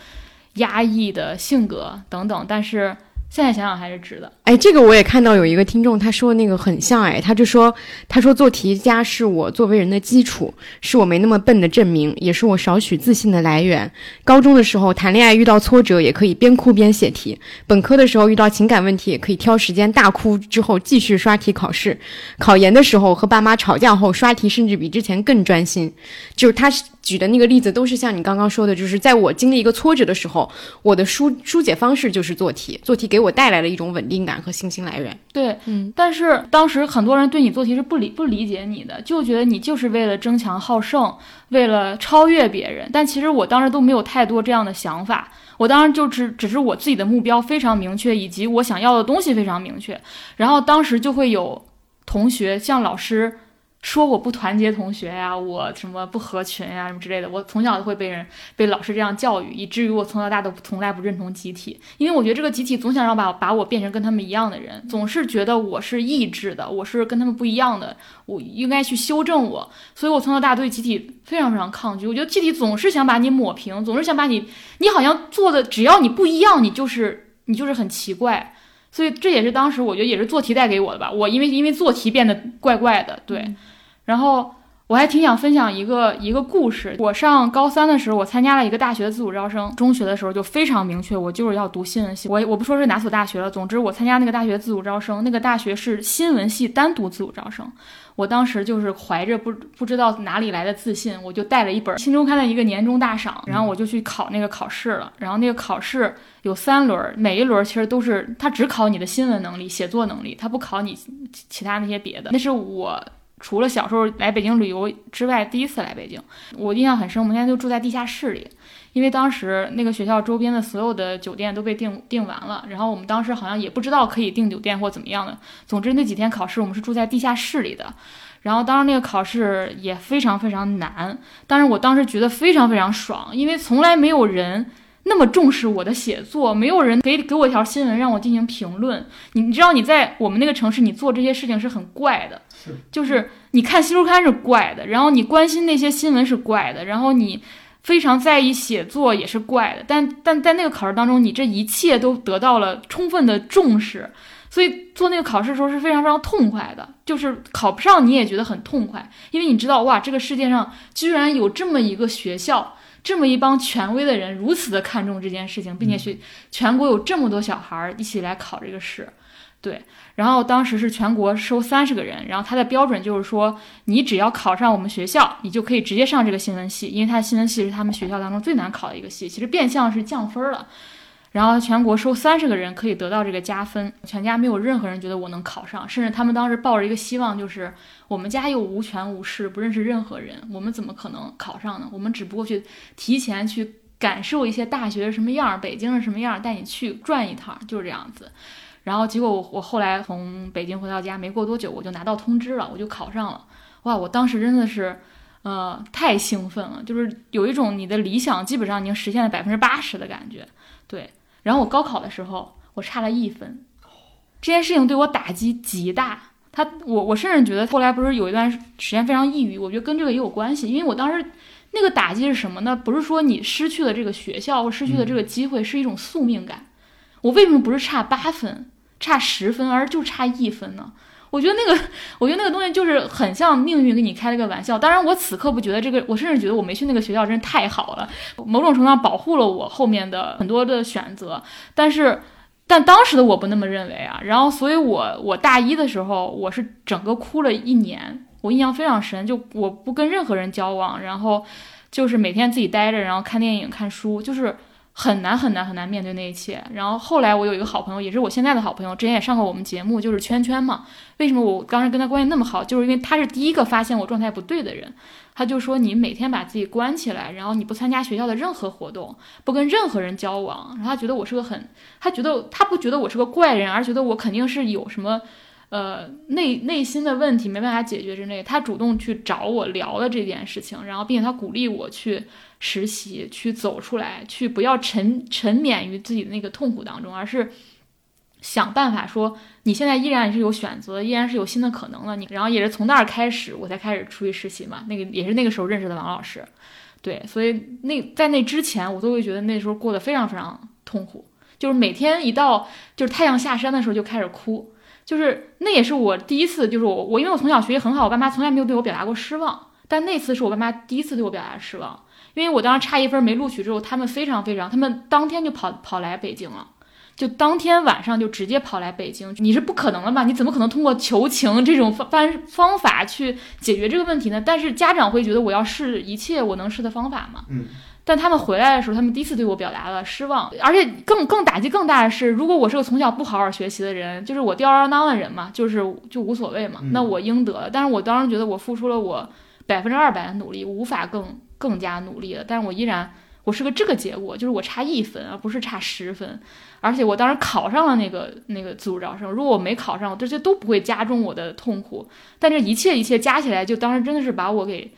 压抑的性格等等，但是现在想想还是值的。哎，这个我也看到有一个听众他说那个很像哎，他就说他说做题家是我作为人的基础，是我没那么笨的证明，也是我少许自信的来源。高中的时候谈恋爱遇到挫折，也可以边哭边写题；本科的时候遇到情感问题，也可以挑时间大哭之后继续刷题考试。考研的时候和爸妈吵架后刷题，甚至比之前更专心。就是他举的那个例子，都是像你刚刚说的，就是在我经历一个挫折的时候，我的疏疏解方式就是做题，做题给我带来了一种稳定感和信心来源。对，嗯，但是当时很多人对你做题是不理不理解你的，就觉得你就是为了争强好胜，为了超越别人。但其实我当时都没有太多这样的想法，我当时就只只是我自己的目标非常明确，以及我想要的东西非常明确。然后当时就会有同学向老师说我不团结同学呀、我什么不合群呀、什么之类的。我从小都会被人被老师这样教育，以至于我从小大都从来不认同集体，因为我觉得这个集体总想让把把我变成跟他们一样的人，总是觉得我是异质的，我是跟他们不一样的，我应该去修正我，所以我从小大对集体非常非常抗拒。我觉得集体总是想把你抹平，总是想把你，你好像做的只要你不一样，你就是你就是很奇怪。所以这也是当时我觉得也是做题带给我的吧。我因为因为做题变得怪怪的，对。然后我还挺想分享一个一个故事。我上高三的时候，我参加了一个大学的自主招生。中学的时候就非常明确，我就是要读新闻系。我我不说是哪所大学了，总之我参加那个大学自主招生，那个大学是新闻系单独自主招生。我当时就是怀着不不知道哪里来的自信，我就带了一本新周刊的一个年终大赏，然后我就去考那个考试了。然后那个考试有三轮，每一轮其实都是他只考你的新闻能力、写作能力，他不考你其他那些别的。那是我除了小时候来北京旅游之外第一次来北京，我印象很深。我们现在就住在地下室里，因为当时那个学校周边的所有的酒店都被订订完了，然后我们当时好像也不知道可以订酒店或怎么样的。总之那几天考试我们是住在地下室里的。然后当时那个考试也非常非常难，但是我当时觉得非常非常爽，因为从来没有人那么重视我的写作，没有人给给我一条新闻让我进行评论。你你知道你在我们那个城市，你做这些事情是很怪的，是就是你看新周刊是怪的，然后你关心那些新闻是怪的，然后你非常在意写作也是怪的，但但在那个考试当中，你这一切都得到了充分的重视。所以做那个考试的时候是非常非常痛快的，就是考不上你也觉得很痛快，因为你知道哇，这个世界上居然有这么一个学校，这么一帮权威的人如此的看重这件事情，并且去全国有这么多小孩儿一起来考这个试，对。然后当时是全国收三十个人，然后他的标准就是说，你只要考上我们学校，你就可以直接上这个新闻系，因为他的新闻系是他们学校当中最难考的一个系，其实变相是降分了。然后全国收三十个人可以得到这个加分，全家没有任何人觉得我能考上，甚至他们当时抱着一个希望，就是我们家又无权无势，不认识任何人，我们怎么可能考上呢？我们只不过去提前去感受一些大学什么样，北京是什么样，带你去转一趟，就是这样子。然后结果我我后来从北京回到家，没过多久我就拿到通知了，我就考上了。哇，我当时真的是，呃，太兴奋了，就是有一种你的理想基本上已经实现了百分之八十的感觉，对。然后我高考的时候，我差了一分，这件事情对我打击极大。他，我，我甚至觉得后来不是有一段时间非常抑郁，我觉得跟这个也有关系。因为我当时那个打击是什么呢？不是说你失去了这个学校或失去了这个机会，是一种宿命感。我为什么不是差八分、差十分，而就差一分呢？我觉得那个，我觉得那个东西就是很像命运给你开了个玩笑。当然，我此刻不觉得这个，我甚至觉得我没去那个学校真是太好了，某种程度上保护了我后面的很多的选择。但是，但当时的我不那么认为啊。然后，所以我我大一的时候，我是整个哭了一年，我印象非常深。就我不跟任何人交往，然后就是每天自己待着，然后看电影、看书，就是。很难很难很难面对那一切。然后后来我有一个好朋友，也是我现在的好朋友，之前也上过我们节目，就是圈圈嘛。为什么我当时跟他关系那么好？就是因为他是第一个发现我状态不对的人。他就说你每天把自己关起来，然后你不参加学校的任何活动，不跟任何人交往。然后他觉得我是个很，他觉得他不觉得我是个怪人，而觉得我肯定是有什么。呃，内内心的问题没办法解决之类，他主动去找我聊了这件事情，然后并且他鼓励我去实习，去走出来，去不要沉沉湎于自己的那个痛苦当中，而是想办法说你现在依然是有选择，依然是有新的可能了。你然后也是从那儿开始，我才开始出去实习嘛。那个也是那个时候认识的王老师，对，所以那在那之前，我都会觉得那时候过得非常非常痛苦，就是每天一到就是太阳下山的时候就开始哭。就是那也是我第一次，就是我我因为我从小学习很好，我爸妈从来没有对我表达过失望，但那次是我爸妈第一次对我表达失望，因为我当时差一分没录取之后，他们非常非常，他们当天就跑跑来北京了，就当天晚上就直接跑来北京，你是不可能的嘛，你怎么可能通过求情这种方方方法去解决这个问题呢？但是家长会觉得我要试一切我能试的方法嘛，嗯。但他们回来的时候，他们第一次对我表达了失望，而且更更打击更大的是，如果我是个从小不好好学习的人，就是我吊儿郎当的人嘛，就是就无所谓嘛，那我应得。但是我当时觉得我付出了我百分之二百的努力，无法更更加努力了。但是我依然，我是个这个结果，就是我差一分，而不是差十分。而且我当时考上了那个那个自主招生，如果我没考上，这些都不会加重我的痛苦。但这一切一切加起来，就当时真的是把我给。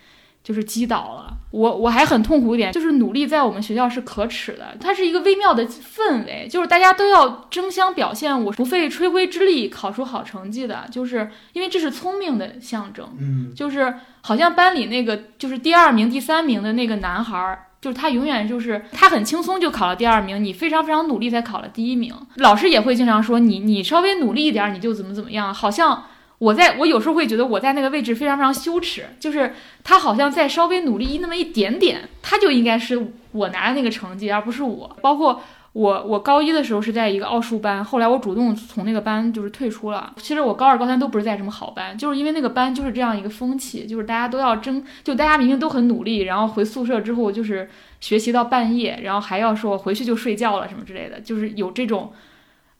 就是击倒了。我，我还很痛苦一点，就是努力在我们学校是可耻的，它是一个微妙的氛围，就是大家都要争相表现，我不费吹灰之力考出好成绩的，就是因为这是聪明的象征，嗯，就是好像班里那个就是第二名、第三名的那个男孩，就是他永远就是他很轻松就考了第二名，你非常非常努力才考了第一名，老师也会经常说你你稍微努力一点你就怎么怎么样，好像。我在我有时候会觉得我在那个位置非常非常羞耻，就是他好像再稍微努力那么一点点，他就应该是我拿的那个成绩，而不是我。包括我，我高一的时候是在一个奥数班，后来我主动从那个班就是退出了。其实我高二、高三都不是在什么好班，就是因为那个班就是这样一个风气，就是大家都要争，就大家明明都很努力，然后回宿舍之后就是学习到半夜，然后还要说回去就睡觉了什么之类的，就是有这种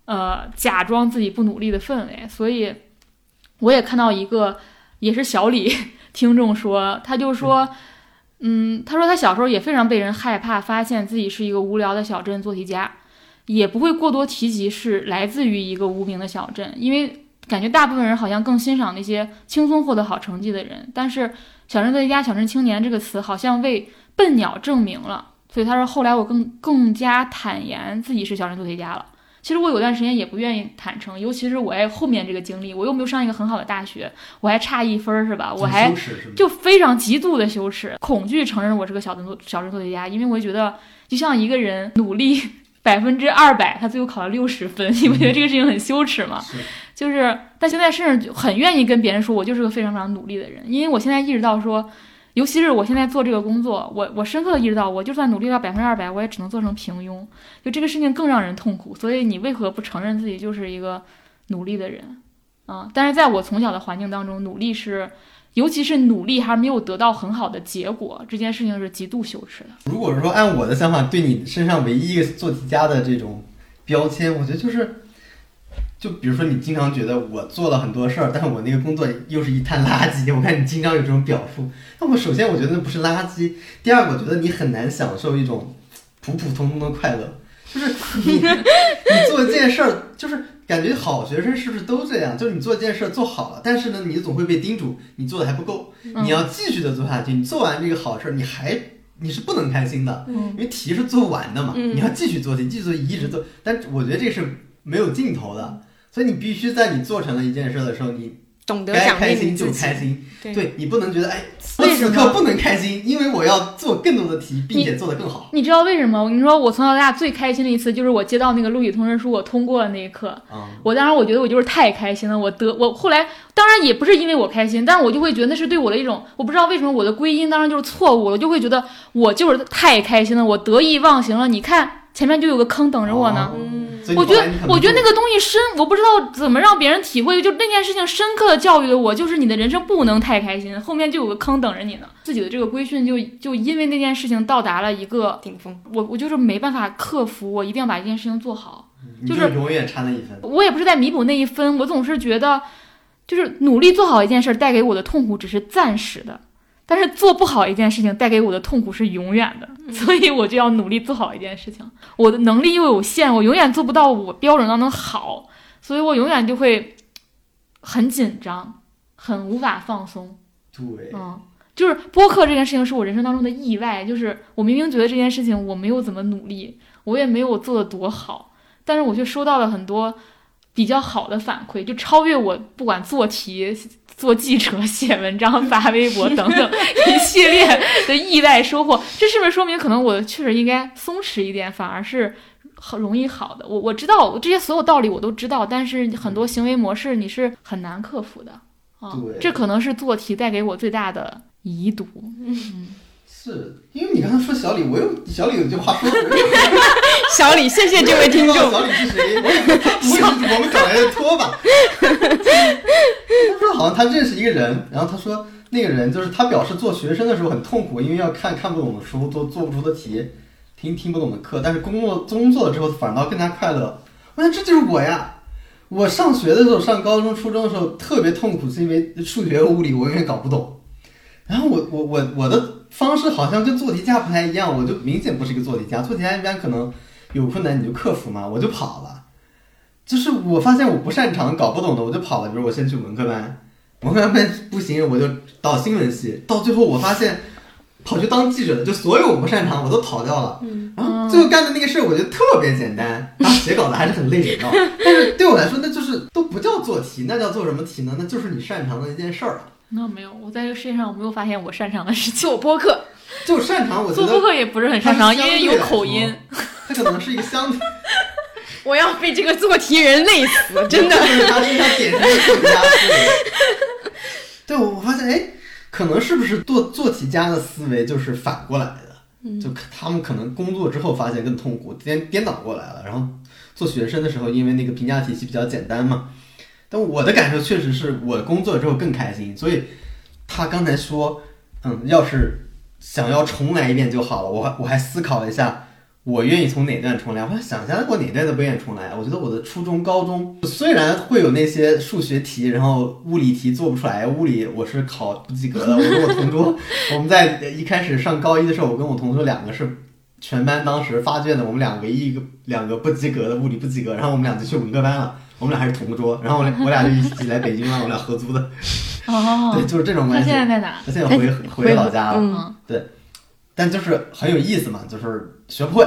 呃假装自己不努力的氛围，所以。我也看到一个，也是小李 [laughs] 听众说，他就说，嗯，他说他小时候也非常被人害怕，发现自己是一个无聊的小镇做题家，也不会过多提及是来自于一个无名的小镇，因为感觉大部分人好像更欣赏那些轻松获得好成绩的人，但是小镇做题家、小镇青年这个词好像为笨鸟证明了，所以他说后来我更更加坦言自己是小镇做题家了。其实我有段时间也不愿意坦诚，尤其是我爱后面这个经历，我又没有上一个很好的大学，我还差一分儿是吧？我还就非常极度的羞耻，恐惧承认我是个小镇做小镇做题家，因为我觉得就像一个人努力 [laughs] 百分之二百，他最后考了六十分，你不觉得这个事情很羞耻吗？就是，但现在甚至很愿意跟别人说，我就是个非常非常努力的人，因为我现在意识到说。尤其是我现在做这个工作，我我深刻的意识到，我就算努力到百分之二百，我也只能做成平庸，就这个事情更让人痛苦。所以你为何不承认自己就是一个努力的人啊？但是在我从小的环境当中，努力是尤其是努力还没有得到很好的结果，这件事情是极度羞耻的。如果说按我的想法，对你身上唯一一个做题家的这种标签，我觉得就是，就比如说你经常觉得我做了很多事儿，但是我那个工作又是一滩垃圾，我看你经常有这种表述。那我首先我觉得那不是垃圾，第二个我觉得你很难享受一种普普通通的快乐，就是你 [laughs] 你做一件事儿，就是感觉好学生是不是都这样？就是你做一件事儿做好了，但是呢，你总会被叮嘱你做的还不够，嗯你要继续的做下去。你做完这个好事儿，你还你是不能开心的，嗯因为题是做完的嘛，嗯你要继续做题，继续做，一直做。但我觉得这是没有尽头的，所以你必须在你做成了一件事的时候，你懂得该开心就。开心。对你不能觉得哎，我此刻不能开心，因为我要做更多的题，并且做得更好。你知道为什么？我跟你说，我从小到大最开心的一次就是我接到那个录取通知书，我通过了那一刻。啊、我当时我觉得我就是太开心了，我得我后来当然也不是因为我开心，但是我就会觉得那是对我的一种，我不知道为什么我的归因当然就是错误了，我就会觉得我就是太开心了，我得意忘形了。你看前面就有个坑等着我呢。我觉得我觉得那个东西深，我不知道怎么让别人体会，就那件事情深刻的教育了我，就是你的人生不能太开心，后面就有个坑等着你呢。自己的这个规训就就因为那件事情到达了一个，顶峰，我我就是没办法克服，我一定要把这件事情做好。就就是永远差那一分。我也不是在弥补那一分，我总是觉得，就是努力做好一件事儿带给我的痛苦只是暂时的，但是做不好一件事情带给我的痛苦是永远的，所以我就要努力做好一件事情。我的能力又有限，我永远做不到我标准当中好，所以我永远就会很紧张，很无法放松。对，嗯，就是播客这件事情是我人生当中的意外，就是我明明觉得这件事情我没有怎么努力，我也没有做的多好，但是我却收到了很多比较好的反馈，就超越我不管做题、做记者、写文章、发微博等等一系列的意外收获。这是不是说明可能我确实应该松弛一点，反而是？很容易好的，我我知道，我这些所有道理我都知道，但是很多行为模式你是很难克服的啊对。这可能是做题带给我最大的遗毒。是因为你刚才说小李，我有小李有句话说，我 [laughs] 又小李，谢谢这位听众。小李是谁？我也我们找来的托吧？他说好像他认识一个人，然后他说那个人就是他表示做学生的时候很痛苦，因为要看看不懂的书，做做不出的题，听听不懂的课，但是工作工作了之后反倒更加快乐。我想这就是我呀！我上学的时候，上高中、初中的时候特别痛苦，是因为数学、物理我永远搞不懂。然后我我我我的方式好像跟做题家不太一样，我就明显不是一个做题家。做题家一般可能有困难你就克服嘛，我就跑了。就是我发现我不擅长、搞不懂的，我就跑了。比如我先去文科班，文科班不行，我就到新闻系。到最后我发现，跑去当记者的，就所有我不擅长我都逃掉了。嗯，然后最后干的那个事儿，我觉得特别简单，然后写稿子还是很累人的。[laughs] 但是对我来说，那就是都不叫做题，那叫做什么题呢？那就是你擅长的一件事儿。那没有，我在这个世界上我没有发现我擅长的事情。[laughs] 做播客，就擅长，我觉做播客也不是很擅长，因为有口音。它可能是一个相对，[laughs] 我要被这个做题人累死，真的。就是他身上点上的作家思维。对，我发现，哎，可能是不是做做题家的思维就是反过来的？就他们可能工作之后发现更痛苦，颠颠倒过来了。然后做学生的时候，因为那个评价体系比较简单嘛。但我的感受确实是我工作之后更开心，所以他刚才说，嗯，要是想要重来一遍就好了。我还我还思考了一下，我愿意从哪段重来？我想一下，我哪段都不愿意重来。我觉得我的初中、高中虽然会有那些数学题，然后物理题做不出来，物理我是考不及格的。我跟我同桌，我们在一开始上高一的时候，我跟我同桌两个是全班当时发卷的，我们俩唯一一个两个不及格的物理不及格，然后我们俩就去文科班了。我们俩还是同桌，然后我俩 [laughs] 我俩就一起来北京了，我俩合租的，哦对，，就是这种关系现。在在哪？他现在回回老家了，嗯，嗯，但就是很有意思嘛，就是学不会，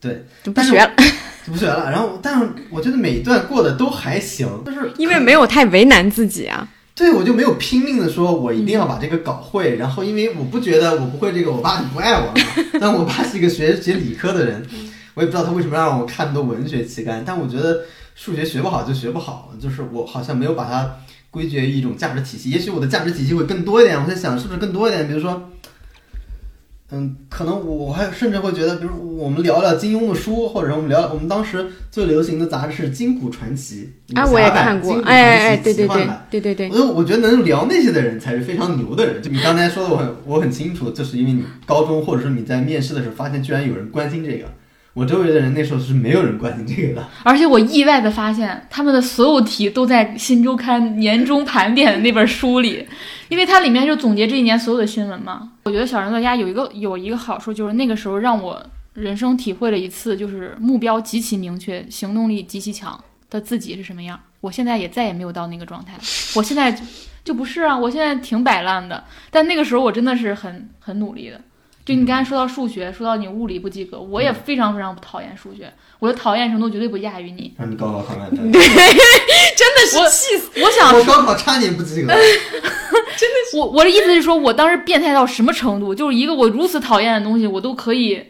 对，就不学了，[laughs] 就不学了。然后，但是我觉得每一段过得都还行，就是因为没有太为难自己啊。对我就没有拼命的说我一定要把这个搞会。然后，因为我不觉得我不会这个，我爸就不爱我了。[laughs] 但我爸是一个学学理科的人，我也不知道他为什么让我看那么多文学期刊。但我觉得数学学不好就学不好，就是我好像没有把它归结于一种价值体系。也许我的价值体系会更多一点。我在想是不是更多一点，比如说。嗯，可能我还甚至会觉得，比如我们聊聊金庸的书，或者我们聊我们当时最流行的杂志是《金谷传奇》啊，我也看过，哎哎哎，对对对对对对。我我觉得能聊那些的人才是非常牛的人。就你刚才说的，我很我很清楚，就是因为你高中或者说你在面试的时候发现居然有人关心这个。我周围的人那时候是没有人关心这个的，而且我意外的发现，他们的所有题都在《新周刊》年终盘点的那本书里，因为它里面就总结这一年所有的新闻嘛。我觉得小人作家有一个有一个好处，就是那个时候让我人生体会了一次，就是目标极其明确、行动力极其强的自己是什么样。我现在也再也没有到那个状态，[laughs] 我现在就不是啊，我现在挺摆烂的，但那个时候我真的是很很努力的。就你刚才说到数学，说到你物理不及格，我也非常非常讨厌数学，我的讨厌程度绝对不亚于你。让你高考考满分，[laughs] 对，真的是气死！我想，我高考差点不及格，[laughs] 真的是。[laughs] 我我的意思是说，我当时变态到什么程度？就是一个我如此讨厌的东西，我都可以，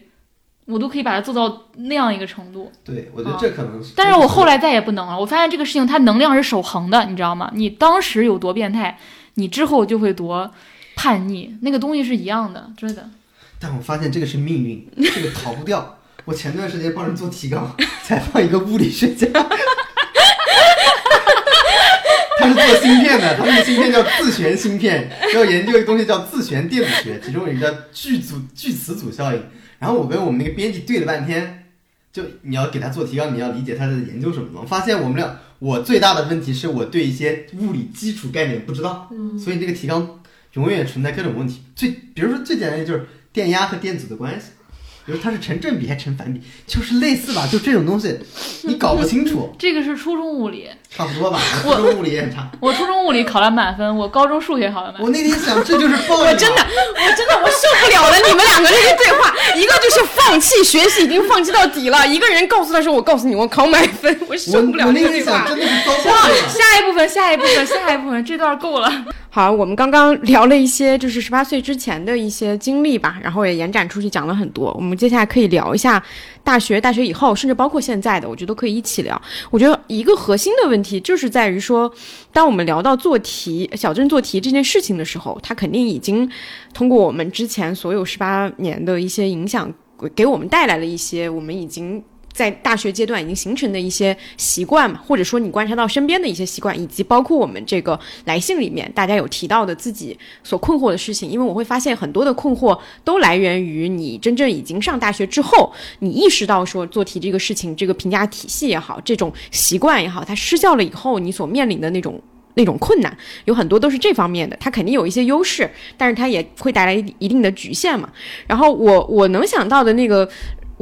我都可以把它做到那样一个程度。对，我觉得这可能是。但是我后来再也不能了。我发现这个事情它能量是守恒的，你知道吗？你当时有多变态，你之后就会多叛逆，那个东西是一样的，真的。但我发现这个是命运，这个逃不掉。我前段时间帮人做提纲，采访一个物理学家，他是做芯片的，他那个芯片叫自旋芯片，要研究一个东西叫自旋电子学，其中有一个聚组聚磁阻效应。然后我跟我们那个编辑对了半天，就你要给他做提纲，你要理解他在研究什么。我发现我们俩，我最大的问题是我对一些物理基础概念不知道，所以这个提纲永远存在各种问题。最比如说最简单的就是。电压和电阻的关系，比如它是成正比还是成反比，就是类似吧，就这种东西，你搞不清楚。这个是初中物理，差不多吧。我初中物理也很差。我初中物理考了满分，我高中数学考了满分。我那天想，这就是抱我真的，我真的我受不了了，你们两个这些对话，一个就是放弃学习，已经放弃到底了；一个人告诉他说：“我告诉你，我考满分。”我受不了这个对话。真的是高下一部分，下一部分，下一部分，这段够了。好，我们刚刚聊了一些就是十八岁之前的一些经历吧，然后也延展出去讲了很多。我们接下来可以聊一下大学、大学以后，甚至包括现在的，我觉得都可以一起聊。我觉得一个核心的问题就是在于说，当我们聊到做题、小镇做题这件事情的时候，它肯定已经通过我们之前所有十八年的一些影响，给我们带来了一些我们已经。在大学阶段已经形成的一些习惯嘛，或者说你观察到身边的一些习惯，以及包括我们这个来信里面大家有提到的自己所困惑的事情，因为我会发现很多的困惑都来源于你真正已经上大学之后，你意识到说做题这个事情，这个评价体系也好，这种习惯也好，它失效了以后，你所面临的那种那种困难，有很多都是这方面的。它肯定有一些优势，但是它也会带来一定的局限嘛。然后我我能想到的那个。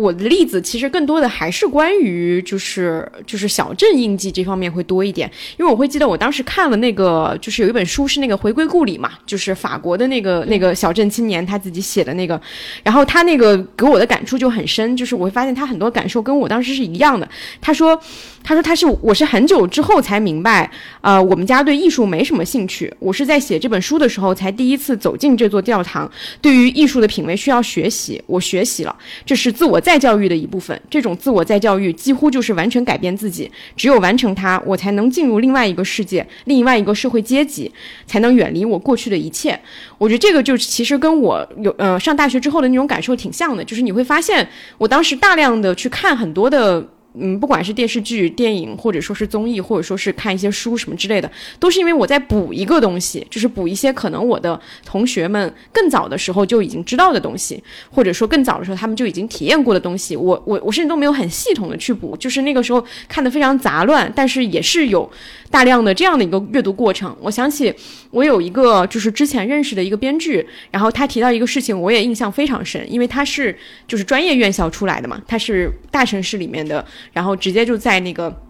我的例子其实更多的还是关于就是就是小镇印记这方面会多一点，因为我会记得我当时看了那个就是有一本书是那个回归故里嘛，就是法国的那个那个小镇青年他自己写的那个，然后他那个给我的感触就很深，就是我会发现他很多感受跟我当时是一样的。他说他说他是我是很久之后才明白，呃，我们家对艺术没什么兴趣，我是在写这本书的时候才第一次走进这座教堂，对于艺术的品味需要学习，我学习了，这是自我在。再教育的一部分，这种自我再教育几乎就是完全改变自己。只有完成它，我才能进入另外一个世界，另外一个社会阶级，才能远离我过去的一切。我觉得这个就其实跟我有呃上大学之后的那种感受挺像的，就是你会发现，我当时大量的去看很多的。嗯，不管是电视剧、电影，或者说是综艺，或者说是看一些书什么之类的，都是因为我在补一个东西，就是补一些可能我的同学们更早的时候就已经知道的东西，或者说更早的时候他们就已经体验过的东西。我我我甚至都没有很系统的去补，就是那个时候看的非常杂乱，但是也是有大量的这样的一个阅读过程。我想起我有一个就是之前认识的一个编剧，然后他提到一个事情，我也印象非常深，因为他是就是专业院校出来的嘛，他是大城市里面的。然后直接就在那个。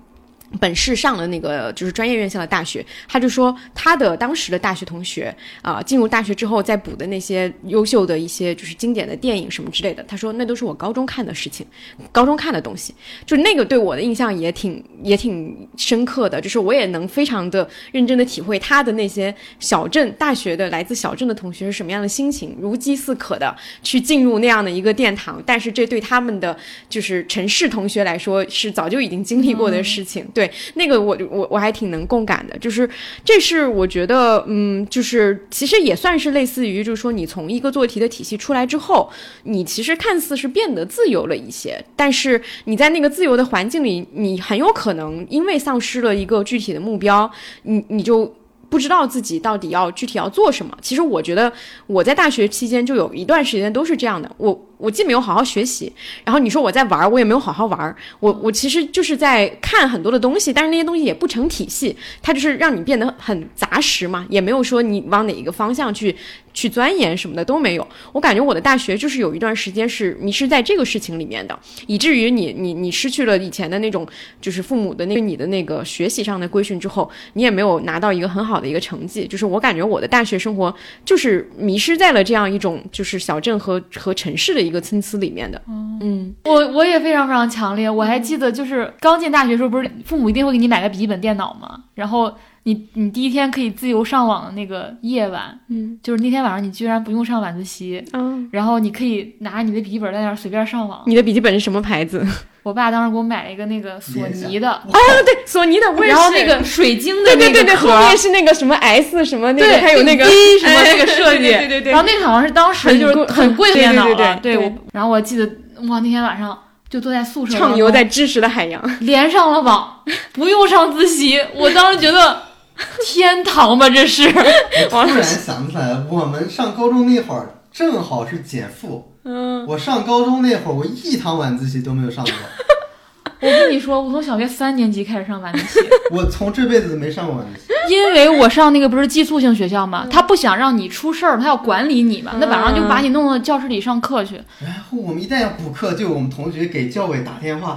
本市上了那个就是专业院校的大学，他就说他的当时的大学同学啊，进入大学之后再补的那些优秀的一些就是经典的电影什么之类的，他说那都是我高中看的事情，高中看的东西，就那个对我的印象也挺也挺深刻的，就是我也能非常的认真的体会他的那些小镇大学的来自小镇的同学是什么样的心情，如饥似渴的去进入那样的一个殿堂，但是这对他们的就是城市同学来说是早就已经经历过的事情。对那个我我我还挺能共感的，就是这是我觉得，嗯，就是其实也算是类似于，就是说你从一个做题的体系出来之后，你其实看似是变得自由了一些，但是你在那个自由的环境里，你很有可能因为丧失了一个具体的目标，你你就。不知道自己到底要具体要做什么。其实我觉得我在大学期间就有一段时间都是这样的。我我既没有好好学习，然后你说我在玩，我也没有好好玩。我我其实就是在看很多的东西，但是那些东西也不成体系，它就是让你变得很杂食嘛，也没有说你往哪一个方向去去钻研什么的都没有。我感觉我的大学就是有一段时间是迷失在这个事情里面的，以至于你你你失去了以前的那种就是父母的那个你的那个学习上的规训之后，你也没有拿到一个很好的一个成绩。就是我感觉我的大学生活就是迷失在了这样一种就是小镇和和城市的一个参差里面的。嗯，我我也非常非常强烈。我还记得就是刚进大学时候，不是父母一定会给你买个笔记本电脑吗？然后你你第一天可以自由上网的那个夜晚，嗯，就是那天晚上你居然不用上晚自习，嗯，然后你可以拿着你的笔记本在那儿随便上网。你的笔记本是什么牌子？[laughs] 我爸当时给我买了一个那个索尼的，啊，对，索尼的，我也是。然后那个水晶的那对对对对，后面是那个什么 S 什么那个，对，还有那个 V 什么那个哎设计，对对对对然后那个好像是当时就是很贵的电脑了，对。然后我记得哇，那天晚上就坐在宿舍畅游在知识的海洋。[laughs] 连上了网，不用上自习，我当时觉得 [laughs] 天堂吧，这是。我 [laughs] 突然想起来了，我们上高中那会儿正好是减负。嗯，我上高中那会儿，我一堂晚自习都没有上过，[laughs] 我跟你说，我从小学三年级开始上晚自习，我从这辈子没上过晚自习。因为我上那个不是寄宿性学校嘛，他不想让你出事儿，他要管理你嘛，那晚上就把你弄到教室里上课去。然后我们一旦要补课，就我们同学给教委打电话。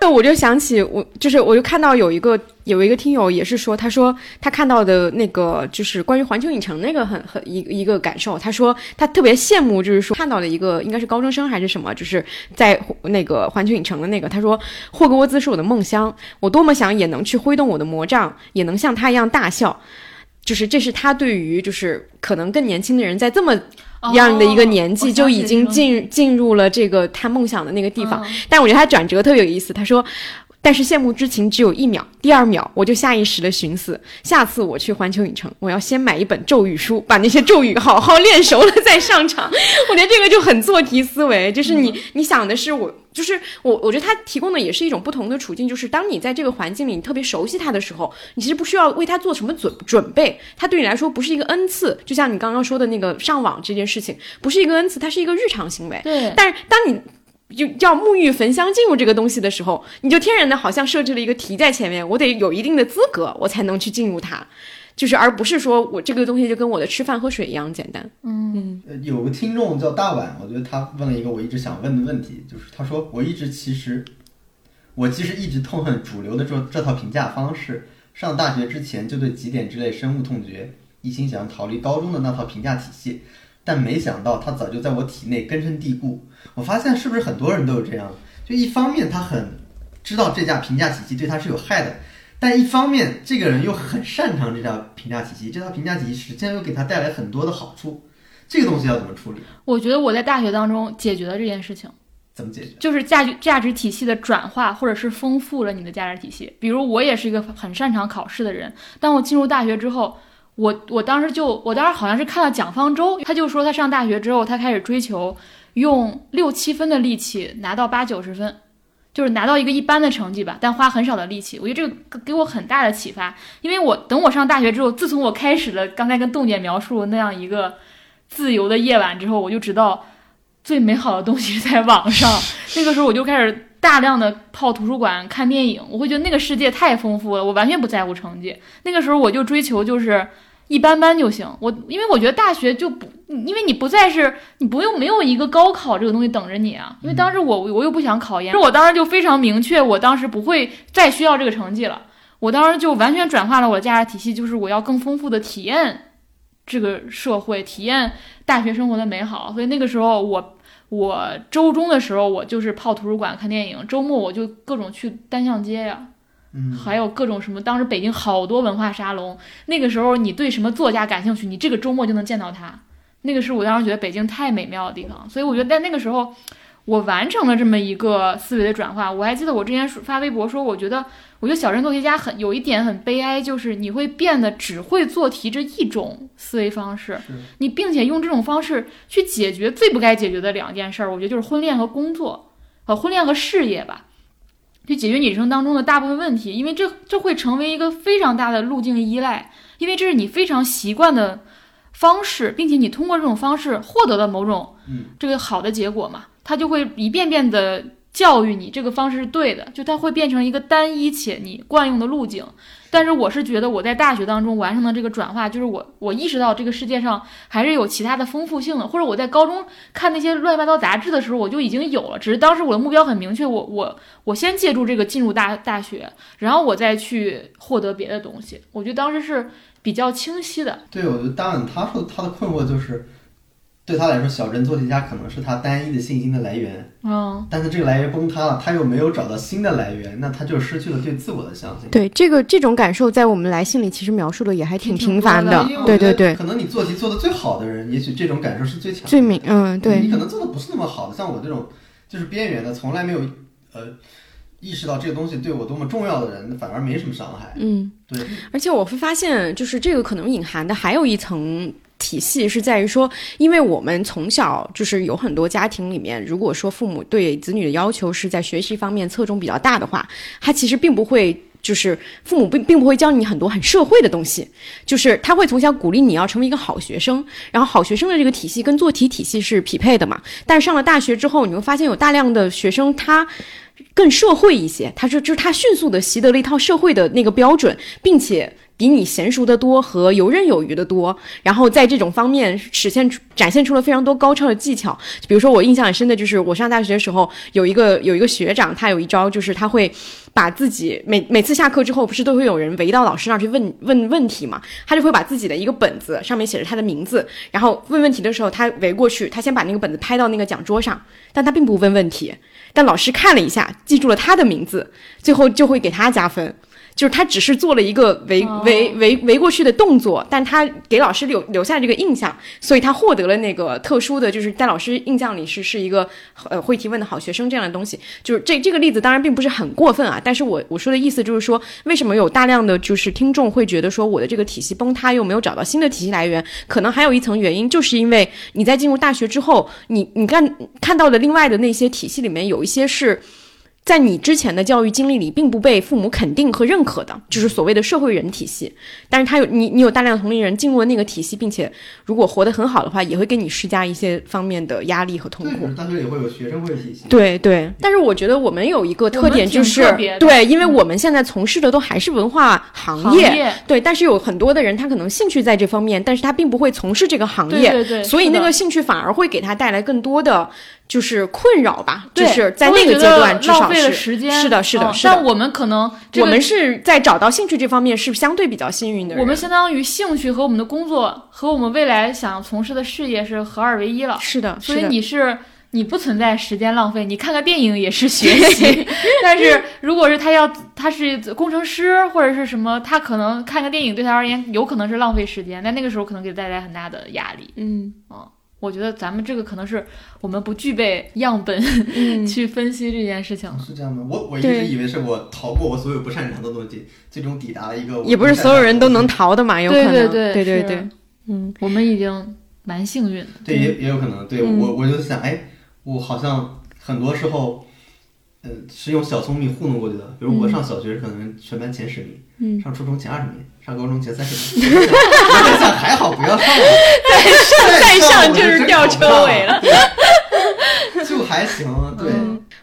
对，我就想起我就是我就看到有一个有一个听友也是说，他说他看到的那个就是关于环球影城那个很很一一个感受，他说他特别羡慕，就是说看到的一个应该是高中生还是什么，就是在那个环球影城的那个，他说霍格沃兹是我的梦乡，我多么想也能去挥动我的魔杖，也能像他一样大笑。就是这是他对于就是可能更年轻的人在这么样的一个年纪哦就已经进进入了这个他梦想的那个地方，嗯但我觉得他转折特别有意思。他说：“但是羡慕之情只有一秒，第二秒我就下意识的寻思，下次我去环球影城，我要先买一本咒语书，把那些咒语好好练熟了再上场。我觉得这个就很做题思维，就是你、你想的是我。”就是我，我觉得他提供的也是一种不同的处境，就是当你在这个环境里，你特别熟悉他的时候，你其实不需要为他做什么准准备，他对你来说不是一个恩赐，就像你刚刚说的那个上网这件事情，不是一个恩赐，它是一个日常行为。对，但是当你就要沐浴焚香进入这个东西的时候，你就天然的好像设置了一个题在前面，我得有一定的资格，我才能去进入它，就是而不是说我这个东西就跟我的吃饭喝水一样简单。嗯，呃有个听众叫大碗，我觉得他问了一个我一直想问的问题，就是他说我一直其实，我其实一直痛恨主流的这这套评价方式。上大学之前就对极点之类深恶痛绝，一心想逃离高中的那套评价体系，但没想到它早就在我体内根深蒂固。我发现是不是很多人都有这样？就一方面他很知道这架评价体系对他是有害的，但一方面这个人又很擅长这套评价体系，这套评价体系实际上又给他带来很多的好处。这个东西要怎么处理？我觉得我在大学当中解决了这件事情。怎么解决？就是价值价值体系的转化，或者是丰富了你的价值体系。比如我也是一个很擅长考试的人，当我进入大学之后，我我当时就我当时好像是看了蒋方舟，他就说他上大学之后，他开始追求用六七分的力气拿到八九十分。就是拿到一个一般的成绩吧，但花很少的力气。我觉得这个给我很大的启发，因为我等我上大学之后，自从我开始了刚才跟洞姐描述那样一个自由的夜晚之后，我就知道最美好的东西 [laughs] 在网上。那个时候我就开始大量的泡图书馆看电影，我会觉得那个世界太丰富了，我完全不在乎成绩。那个时候我就追求就是一般般就行。我因为我觉得大学就不，因为你不再是你不用没有一个高考这个东西等着你啊。因为当时我我又不想考研，我当时就非常明确，我当时不会再需要这个成绩了。我当时就完全转化了我的价值体系，就是我要更丰富的体验这个社会，体验大学生活的美好。所以那个时候我。我周中的时候，我就是泡图书馆看电影；周末我就各种去单向街呀，嗯，还有各种什么。当时北京好多文化沙龙，那个时候你对什么作家感兴趣，你这个周末就能见到他。那个是我当时觉得北京太美妙的地方，所以我觉得在那个时候，我完成了这么一个思维的转化。我还记得我之前发微博说，我觉得我觉得小镇做题家很有一点很悲哀，就是你会变得只会做题这一种思维方式，你并且用这种方式去解决最不该解决的两件事儿，我觉得就是婚恋和工作，和婚恋和事业吧。去解决你人生当中的大部分问题，因为这这会成为一个非常大的路径依赖，因为这是你非常习惯的方式，并且你通过这种方式获得了某种这个好的结果嘛，它就会一遍遍的教育你这个方式是对的，就它会变成一个单一且你惯用的路径。但是我是觉得我在大学当中完成的这个转化，就是我我意识到这个世界上还是有其他的丰富性的，或者我在高中看那些乱七八糟杂志的时候，我就已经有了，只是当时我的目标很明确，我我我先借助这个进入大大学，然后我再去获得别的东西，我觉得当时是比较清晰的。对，我觉得当然他说他的困惑就是。对他来说，小镇做题家可能是他单一的信心的来源。嗯，但是这个来源崩塌了，他又没有找到新的来源，那他就失去了对自我的相信。对这个这种感受，在我们来信里其实描述的也还挺频繁的。对对对，可能你做题做的最好的人，也许这种感受是最强、最明。嗯，对。你可能做的不是那么好的，像我这种就是边缘的，从来没有呃意识到这个东西对我多么重要的人，反而没什么伤害。嗯，对。而且我会发现，就是这个可能隐含的还有一层。体系是在于说，因为我们从小就是有很多家庭里面，如果说父母对子女的要求是在学习方面侧重比较大的话，他其实并不会，就是父母并并不会教你很多很社会的东西，就是他会从小鼓励你要成为一个好学生，然后好学生的这个体系跟做题体系是匹配的嘛。但是上了大学之后，你会发现有大量的学生他更社会一些，他说就是他迅速的习得了一套社会的那个标准，并且。比你娴熟的多和游刃有余的多，然后在这种方面实现出展现出了非常多高超的技巧。比如说，我印象很深的就是我上大学的时候，有一个有一个学长，他有一招，就是他会把自己每每次下课之后，不是都会有人围到老师那儿去问问问题嘛？他就会把自己的一个本子上面写着他的名字，然后问问题的时候，他围过去，他先把那个本子拍到那个讲桌上，但他并不问问题，但老师看了一下，记住了他的名字，最后就会给他加分。就是他只是做了一个围围围围过去的动作，但他给老师留留下这个印象，所以他获得了那个特殊的就是在老师印象里是是一个呃会提问的好学生这样的东西。就是这这个例子当然并不是很过分啊，但是我我说的意思就是说，为什么有大量的就是听众会觉得说我的这个体系崩塌又没有找到新的体系来源，可能还有一层原因，就是因为你在进入大学之后，你你看看到的另外的那些体系里面有一些是。在你之前的教育经历里，并不被父母肯定和认可的，就是所谓的社会人体系。但是他有你，你有大量的同龄人进入了那个体系，并且如果活得很好的话，也会给你施加一些方面的压力和痛苦。大学也会有学生会体系。对对，但是我觉得我们有一个特点就是，对，因为我们现在从事的都还是文化行业，对。但是有很多的人，他可能兴趣在这方面，但是他并不会从事这个行业，对对。所以那个兴趣反而会给他带来更多的。就是困扰吧，就是在那个阶段至少是是的，是的，是的。但我们可能我们是在找到兴趣这方面是相对比较幸运的。我们相当于兴趣和我们的工作和我们未来想从事的事业是合二为一了。是的，所以你是你不存在时间浪费，你看个电影也是学 [laughs] 习。但是如果是他要他是工程师或者是什么，他可能看个电影对他而言有可能是浪费时间，但那个时候可能给带来很大的压力。嗯啊。我觉得咱们这个可能是我们不具备样本 [laughs] 去分析这件事情。是这样吗？我我一直以为是我逃过我所有不擅长的东西，最终抵达了一个。也不是所有人都能逃的嘛，有可能。对对对对对。嗯，我们已经蛮幸运的。对，也也有可能。对我，我就想，哎，我好像很多时候，嗯，是用小聪明糊弄过去的。比如我上小学可能全班前十名，嗯，上初中前二十名。上高中前三十名，[laughs] 我想还好不要上了，[laughs] 再上再上就是吊车尾了，[laughs] 就还行。对，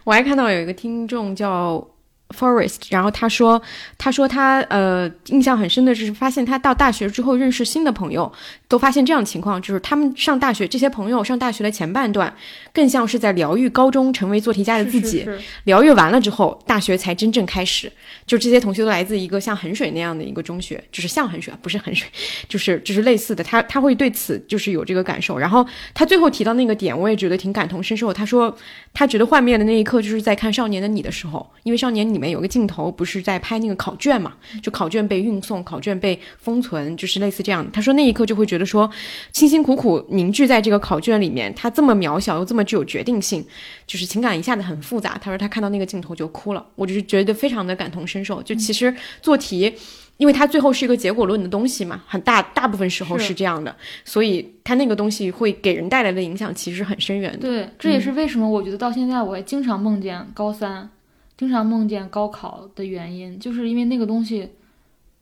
我还看到有一个听众叫。Forest，然后他说，他说他呃印象很深的是，发现他到大学之后认识新的朋友，都发现这样情况，就是他们上大学这些朋友上大学的前半段，更像是在疗愈高中成为做题家的自己，疗愈完了之后，大学才真正开始。就这些同学都来自一个像衡水那样的一个中学，就是像衡水，不是衡水，就是就是类似的。他他会对此就是有这个感受。然后他最后提到那个点，我也觉得挺感同身受。他说他觉得幻灭的那一刻就是在看《少年的你》的时候，因为《少年》。里面有个镜头，不是在拍那个考卷嘛？就考卷被运送，考卷被封存，就是类似这样。他说那一刻就会觉得说，辛辛苦苦凝聚在这个考卷里面，它这么渺小又这么具有决定性，就是情感一下子很复杂。他说他看到那个镜头就哭了，我就是觉得非常的感同身受。就其实做题。因为它最后是一个结果论的东西嘛，很大大部分时候是。这样的，所以它那个东西会给人带来的影响其实很深远的。对，这也是为什么我觉得到现在我还经常梦见高三，经常梦见高考的原因，就是因为那个东西，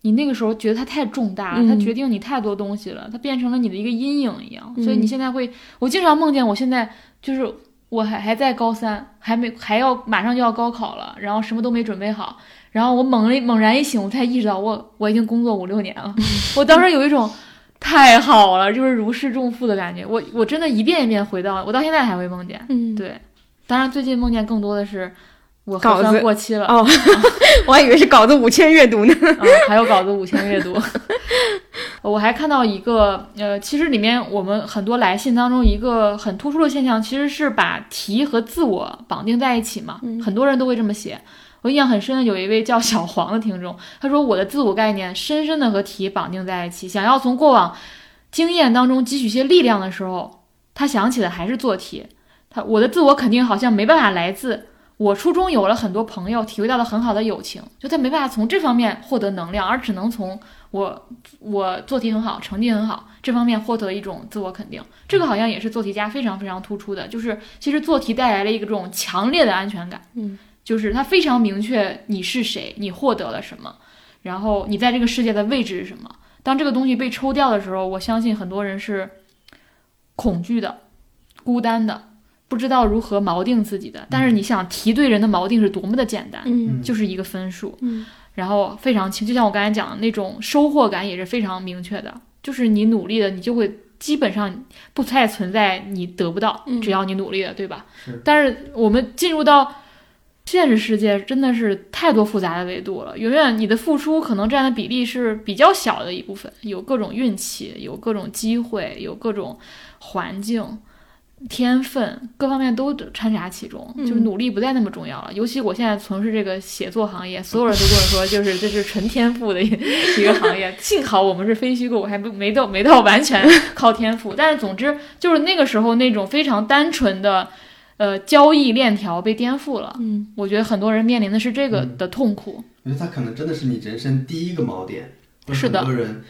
你那个时候觉得它太重大了，它决定你太多东西了，它变成了你的一个阴影一样，所以你现在会，我经常梦见我现在就是我还还在高三，还没还要马上就要高考了，然后什么都没准备好。然后我猛一猛然一醒，我才意识到我我已经工作五六年了。[laughs] 我当时有一种太好了，就是如释重负的感觉。我我真的一遍一遍回到，我到现在还会梦见。嗯，对。当然，最近梦见更多的是我稿子过期了。哦，[laughs] 我还以为是稿子五千阅读呢。啊，[laughs] 还有稿子五千阅读。我还看到一个，呃，其实里面我们很多来信当中一个很突出的现象，其实是把题和自我绑定在一起嘛。很多人都会这么写。我印象很深的有一位叫小黄的听众，他说我的自我概念深深的和题绑定在一起，想要从过往经验当中汲取些力量的时候，他想起的还是做题。他我的自我肯定好像没办法来自我初中有了很多朋友，体会到了很好的友情，就他没办法从这方面获得能量，而只能从我我做题很好，成绩很好这方面获得一种自我肯定。这个好像也是做题家非常非常突出的，就是其实做题带来了一个这种强烈的安全感。嗯。就是他非常明确你是谁，你获得了什么，然后你在这个世界的位置是什么。当这个东西被抽掉的时候，我相信很多人是恐惧的、孤单的，不知道如何锚定自己的。但是你想提对人的锚定是多么的简单，嗯，就是一个分数，嗯，然后非常轻，就像我刚才讲的那种收获感也是非常明确的，就是你努力的，你就会基本上不太存在你得不到，只要你努力了，对吧？是。但是我们进入到。现实世界真的是太多复杂的维度了，永远你的付出可能占的比例是比较小的一部分，有各种运气，有各种机会，有各种环境、天分，各方面都掺杂其中，就是努力不再那么重要了。尤其我现在从事这个写作行业，所有人都跟我说，就是这是纯天赋的一一个行业。幸好我们是非虚构，我还不没到没到完全靠天赋，但是总之就是那个时候那种非常单纯的。呃，交易链条被颠覆了。嗯，我觉得很多人面临的是这个的痛苦。我觉得他可能真的是你人生第一个锚点。是的。很多人，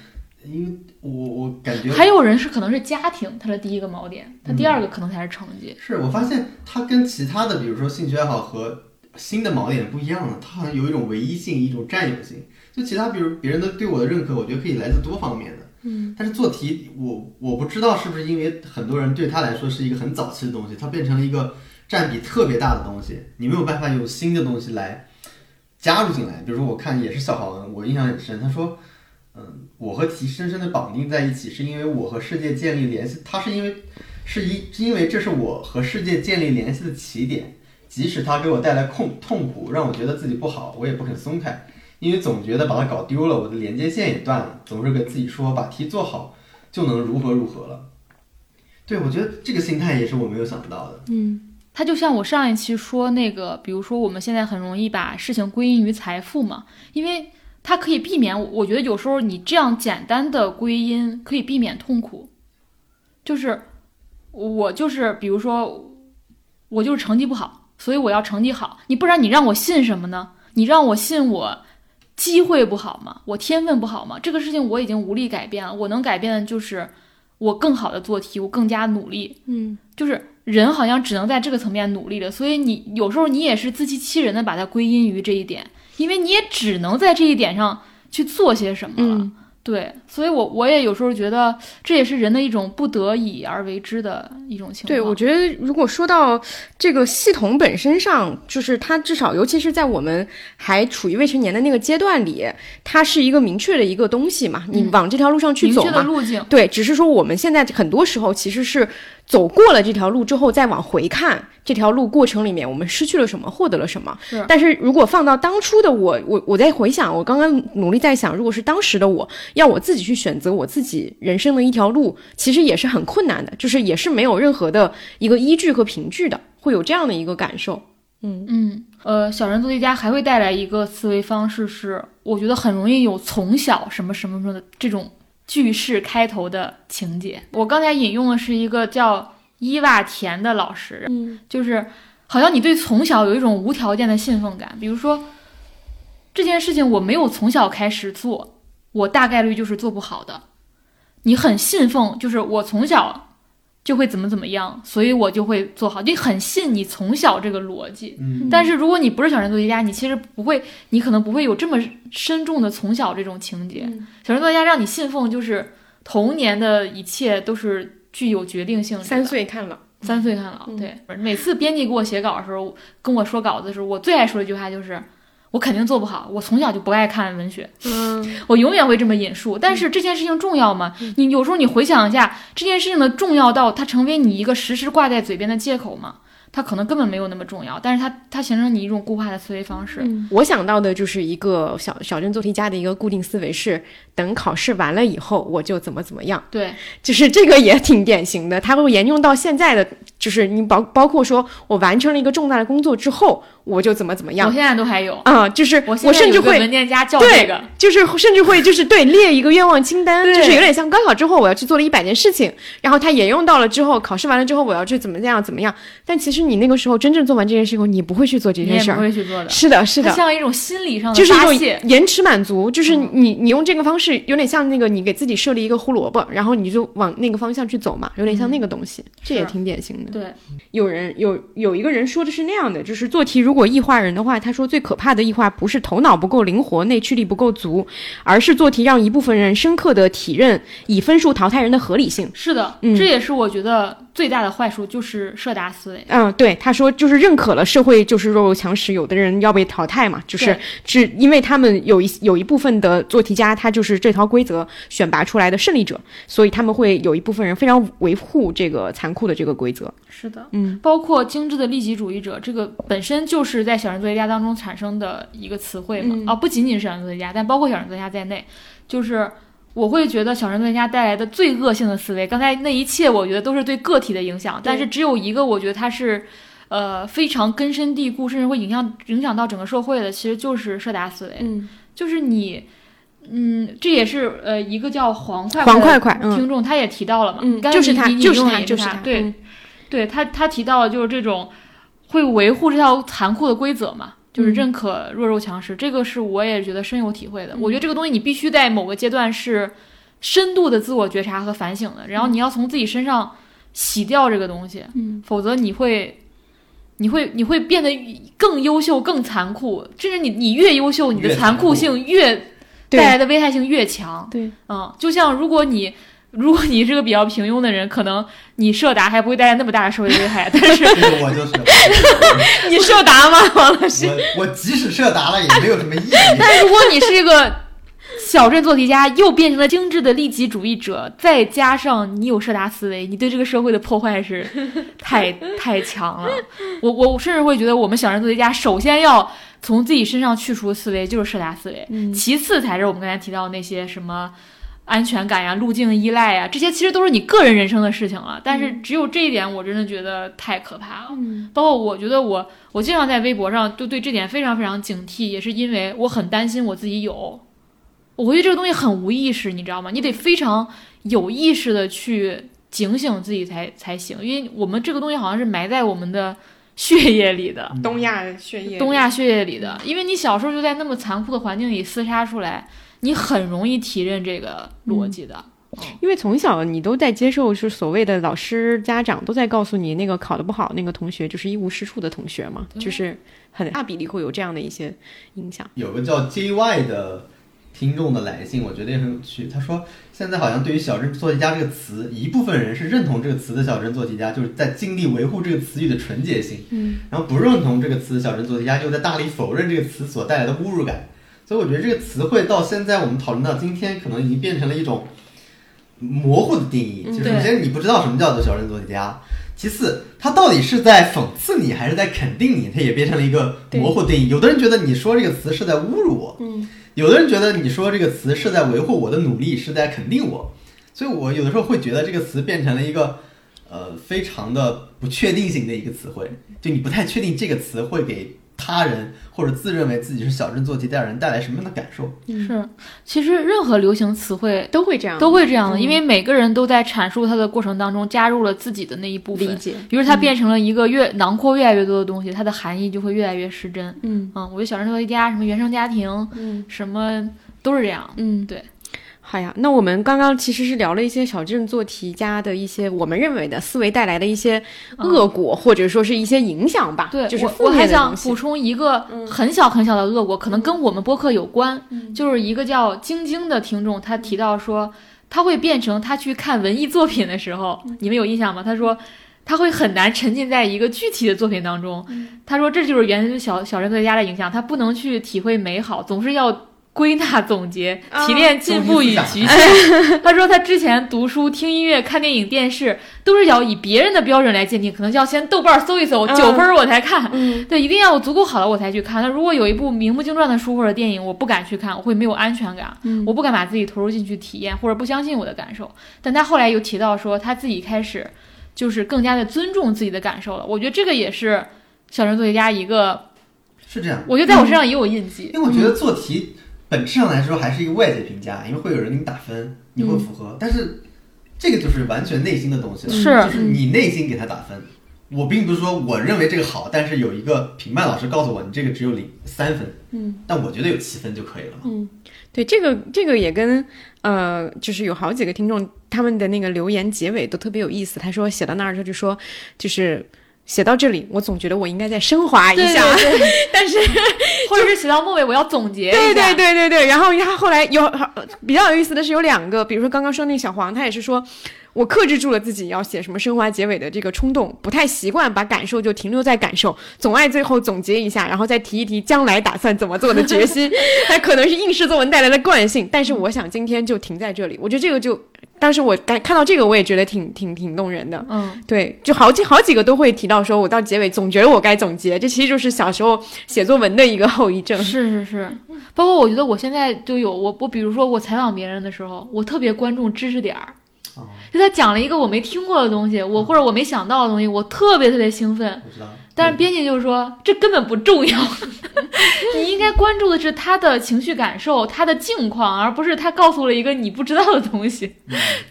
因为我我感觉还有人是可能是家庭他的第一个锚点，他第二个可能才是成绩。是我发现他跟其他的，比如说兴趣爱好和新的锚点不一样了，他好像有一种唯一性，一种占有性。就其他，比如别人的对我的认可，我觉得可以来自多方面的。嗯。但是做题，我我不知道是不是因为很多人对他来说是一个很早期的东西，它变成了一个。占比特别大的东西，你没有办法用新的东西来加入进来。比如说，我看也是小黄文，我印象很深。他说：“嗯，我和题深深的绑定在一起，是因为我和世界建立联系。他是因为是因因为这是我和世界建立联系的起点。即使他给我带来痛痛苦，让我觉得自己不好，我也不肯松开，因为总觉得把它搞丢了，我的连接线也断了。总是给自己说，把题做好就能如何如何了。对，我觉得这个心态也是我没有想到的。嗯。它就像我上一期说那个，比如说我们现在很容易把事情归因于财富嘛，因为它可以避免。我觉得有时候你这样简单的归因可以避免痛苦，就是我就是比如说我就是成绩不好，所以我要成绩好。你不然你让我信什么呢？你让我信我机会不好吗？我天分不好吗？这个事情我已经无力改变了。我能改变的就是我更好的做题，我更加努力。嗯，就是。人好像只能在这个层面努力了，所以你有时候你也是自欺欺人的把它归因于这一点，因为你也只能在这一点上去做些什么了。对，所以，我我也有时候觉得，这也是人的一种不得已而为之的一种情况。对，我觉得如果说到这个系统本身上，就是它至少，尤其是在我们还处于未成年的那个阶段里，它是一个明确的一个东西嘛，你往这条路上去走嘛。路径。对，只是说我们现在很多时候其实是走过了这条路之后，再往回看这条路过程里面，我们失去了什么，获得了什么。是。但是如果放到当初的我，我我在回想，我刚刚努力在想，如果是当时的我。要我自己去选择我自己人生的一条路，其实也是很困难的，就是也是没有任何的一个依据和凭据的，会有这样的一个感受。嗯嗯，呃，小人做题家还会带来一个思维方式是，我觉得很容易有从小什么什么什么的这种句式开头的情节。我刚才引用的是一个叫伊娃田的老师，嗯就是好像你对从小有一种无条件的信奉感，比如说这件事情我没有从小开始做，我大概率就是做不好的。你很信奉，就是我从小就会怎么怎么样，所以我就会做好，你很信你从小这个逻辑。嗯但是如果你不是小人做题家，你其实不会，你可能不会有这么深重的从小这种情节。嗯小人作家让你信奉，就是童年的一切都是具有决定性的。三岁看老，三岁看了，嗯对，每次编辑给我写稿的时候，跟我说稿子的时候，我最爱说的一句话就是。我肯定做不好，我从小就不爱看文学，嗯我永远会这么引述。但是这件事情重要吗？你有时候你回想一下，这件事情的重要到它成为你一个时时挂在嘴边的借口吗？它可能根本没有那么重要，但是它它形成你一种固化的思维方式。我想到的就是一个小小镇做题家的一个固定思维是，等考试完了以后，我就怎么怎么样。对，就是这个也挺典型的，它会沿用到现在的，就是你包包括说我完成了一个重大的工作之后，我就怎么怎么样我现在都还有，啊、就是我甚至会文件夹叫对这个，就是甚至会就是对列一个愿望清单，对就是有点像高考之后我要去做了一百件事情，然后它沿用到了之后考试完了之后我要去怎么样怎么样，但其实你那个时候真正做完这件事以后，你不会去做这件事儿。不会去做的。是的，是的，像一种心理上的就是一种。延迟满足，就是嗯你你用这个方式，有点像那个你给自己设立一个胡萝卜，然后你就往那个方向去走嘛，有点像那个东西，这也挺典型的。对，有人有有一个人说的是那样的，就是做题如果异化人的话，他说最可怕的异化不是头脑不够灵活、内驱力不够足，而是做题让一部分人深刻的体认以分数淘汰人的合理性。是的，嗯这也是我觉得最大的坏处，就是社达思维。嗯，对，他说就是认可了社会就是弱肉强食，有的人要被淘汰嘛，就是对是因为他们有一有一部分的做题家，他就是这套规则选拔出来的胜利者，所以他们会有一部分人非常维护这个残酷的这个规则。是的，嗯，包括精致的利己主义者，这个本身就是在小人作业家当中产生的一个词汇嘛。嗯啊，不仅仅是小人作业家，但包括小人作业家在内，就是我会觉得小人作业家带来的最恶性的思维，刚才那一切我觉得都是对个体的影响，但是只有一个，我觉得它是。呃，非常根深蒂固，甚至会影响影响到整个社会的，其实就是社达思维，嗯，就是你，嗯，这也是呃一个叫黄快黄快快快，嗯听众，他也提到了嘛，嗯，就是他，就是他，就是他，对，嗯。对他，他提到了就是这种会维护这套残酷的规则嘛，就是嗯认可弱肉强食，这个是我也觉得深有体会的。嗯我觉得这个东西你必须在某个阶段是深度的自我觉察和反省的，然后你要从自己身上洗掉这个东西，嗯，否则你会。你会你会变得更优秀、更残酷，甚至你你越优秀，你的残酷性越带来的危害性越强。对，嗯，就像如果你如果你是个比较平庸的人，可能你设达还不会带来那么大的社会危害，但是我就是，你设达吗，王老师？我我即使社达了也没有什么意义。但如果你是一个小镇做题家，又变成了精致的利己主义者，再加上你有设达思维，你对这个社会的破坏是太 [laughs] 太强了。我我甚至会觉得，我们小镇做题家首先要从自己身上去除思维，就是设达思维，嗯其次才是我们刚才提到的那些什么。安全感呀、路径依赖呀，这些其实都是你个人人生的事情了。但是只有这一点，我真的觉得太可怕了。嗯包括我觉得我我经常在微博上就对这点非常非常警惕，也是因为我很担心我自己有。我觉得这个东西很无意识，你知道吗？你得非常有意识的去警醒自己才才行，因为我们这个东西好像是埋在我们的血液里的，东亚血液，东亚血液里的。因为你小时候就在那么残酷的环境里厮杀出来，你很容易提认这个逻辑的。因为从小你都在接受，是所谓的老师、家长都在告诉你，那个考得不好那个同学就是一无是处的同学嘛，就是很大比例会有这样的一些影响。有个叫 JY 的听众的来信，我觉得也很有趣。他说，现在好像对于“小镇做题家”这个词，一部分人是认同这个词的小镇做题家，就是在尽力维护这个词语的纯洁性；嗯，然后不认同这个词“小镇做题家”，又在大力否认这个词所带来的侮辱感。所以我觉得这个词汇到现在我们讨论到今天，可能已经变成了一种模糊的定义。嗯就是首先你不知道什么叫做小镇做题家，其次他到底是在讽刺你还是在肯定你，它也变成了一个模糊定义。有的人觉得你说这个词是在侮辱我，嗯，有的人觉得你说这个词是在维护我的努力，是在肯定我，所以我有的时候会觉得这个词变成了一个呃非常的不确定性的一个词汇，就你不太确定这个词会给他人或者自认为自己是小镇做题家人带来什么样的感受。是，其实任何流行词汇都会这样，都会这样的，嗯因为每个人都在阐述它的过程当中加入了自己的那一部分。理解。于是它变成了一个越囊括越来越多的东西，它的含义就会越来越失真。嗯嗯，我觉得小镇做题家什么原生家庭，嗯什么都是这样。嗯，对。好呀，那我们刚刚其实是聊了一些小镇做题家的一些我们认为的思维带来的一些恶果，或者说是一些影响吧。对，就是我我还想补充一个很小很小的恶果，可能跟我们播客有关，嗯就是一个叫晶晶的听众，他提到说，他会变成他去看文艺作品的时候，嗯你们有印象吗？他说。他会很难沉浸在一个具体的作品当中。嗯他说，这就是源于小小镇作家的影响，他不能去体会美好，总是要归纳总结、啊提炼进步与局限。他说他之前读书、听音乐、看电影、电视，都是要以别人的标准来鉴定，可能就要先豆瓣搜一搜，嗯九分我才看。嗯对，一定要有足够好了我才去看。那如果有一部名不经传的书或者电影，我不敢去看，我会没有安全感，嗯我不敢把自己投入进去体验，或者不相信我的感受。但他后来又提到说，他自己开始就是更加的尊重自己的感受了。我觉得这个也是小镇作家一个，是这样，我觉得在我身上也有印记。因为我觉得做题本质上来说还是一个外界评价，因为会有人给你打分，你会符合，但是这个就是完全内心的东西了，是就是你内心给他打分。我并不是说我认为这个好，但是有一个评判老师告诉我你这个只有零三分，嗯，但我觉得有七分就可以了嘛。嗯，对，这个这个也跟呃，就是有好几个听众他们的那个留言结尾都特别有意思。他说写到那儿他就说，就是写到这里，我总觉得我应该再升华一下，对对，[laughs] 但是 [laughs] 或者是写到末尾，我要总结一下。对对对对对，然后他后来有比较有意思的是有两个，比如说刚刚说那个小黄，他也是说。我克制住了自己要写什么升华结尾的这个冲动，不太习惯把感受就停留在感受，总爱最后总结一下，然后再提一提将来打算怎么做的决心。[laughs] 还可能是应试作文带来的惯性，但是我想今天就停在这里。我觉得这个就，当时我感看到这个，我也觉得挺挺挺动人的。嗯，对，就好几好几个都会提到说，我到结尾总觉得我该总结，这其实就是小时候写作文的一个后遗症。是是是，包括我觉得我现在就有我我比如说我采访别人的时候，我特别关注知识点儿。哦，就他讲了一个我没听过的东西，我或者我没想到的东西，我特别特别兴奋。我知道。但是编辑就是说，这根本不重要，[laughs] 你应该关注的是他的情绪感受、他的境况，而不是他告诉了一个你不知道的东西。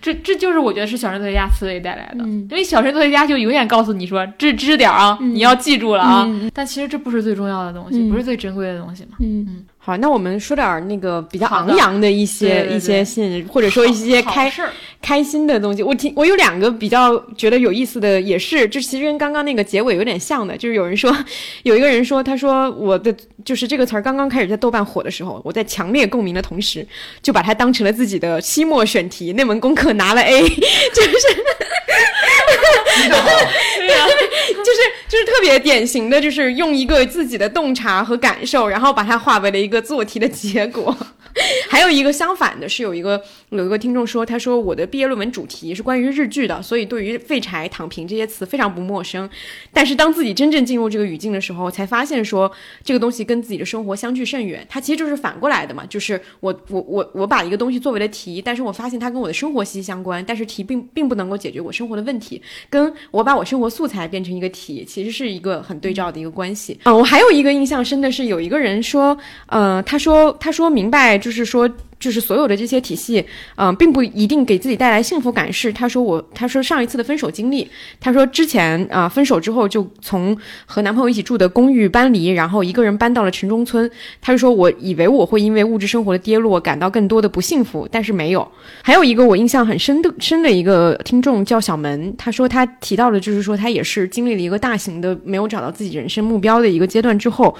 这这就是我觉得是小镇作家思维带来的，嗯因为小镇作家就永远告诉你说这知识点儿啊，你要记住了啊。但其实这不是最重要的东西，嗯不是最珍贵的东西嘛。嗯嗯，好，那我们说点儿那个比较昂扬的一些一些信，或者说一些开开心的东西。我听我有两个比较觉得有意思的，也是就其实跟刚刚那个结尾有点像的，就是有人说有一个人说，他说我的就是这个词儿刚刚开始在豆瓣火的时候，我在强烈共鸣的同时，就把它当成了自己的期末选题，[laughs] 那门功课拿了 A，非常好，对呀、就是就是特别典型的，就是用一个自己的洞察和感受，然后把它化为了一个做题的结果。[laughs] 还有一个相反的是，有一个有一个听众说，他说我的毕业论文主题是关于日剧的，所以对于废柴、躺平这些词非常不陌生。但是当自己真正进入这个语境的时候，才发现说这个东西跟自己的生活相距甚远。它其实就是反过来的嘛，就是我我我我把一个东西作为了题，但是我发现它跟我的生活息息相关，但是题并并不能够解决我生活的问题，跟我把我生活素材变成一个题，其实是一个很对照的一个关系。啊、我还有一个印象深的是，有一个人说，呃，他说他说明白，就是说。就是所有的这些体系，嗯、并不一定给自己带来幸福感。是他说我，他说上一次的分手经历，他说之前啊、分手之后就从和男朋友一起住的公寓搬离，然后一个人搬到了城中村。他就说我以为我会因为物质生活的跌落感到更多的不幸福，但是没有。还有一个我印象很深的深的一个听众叫小门，他说他提到的就是说他也是经历了一个大型的没有找到自己人生目标的一个阶段之后。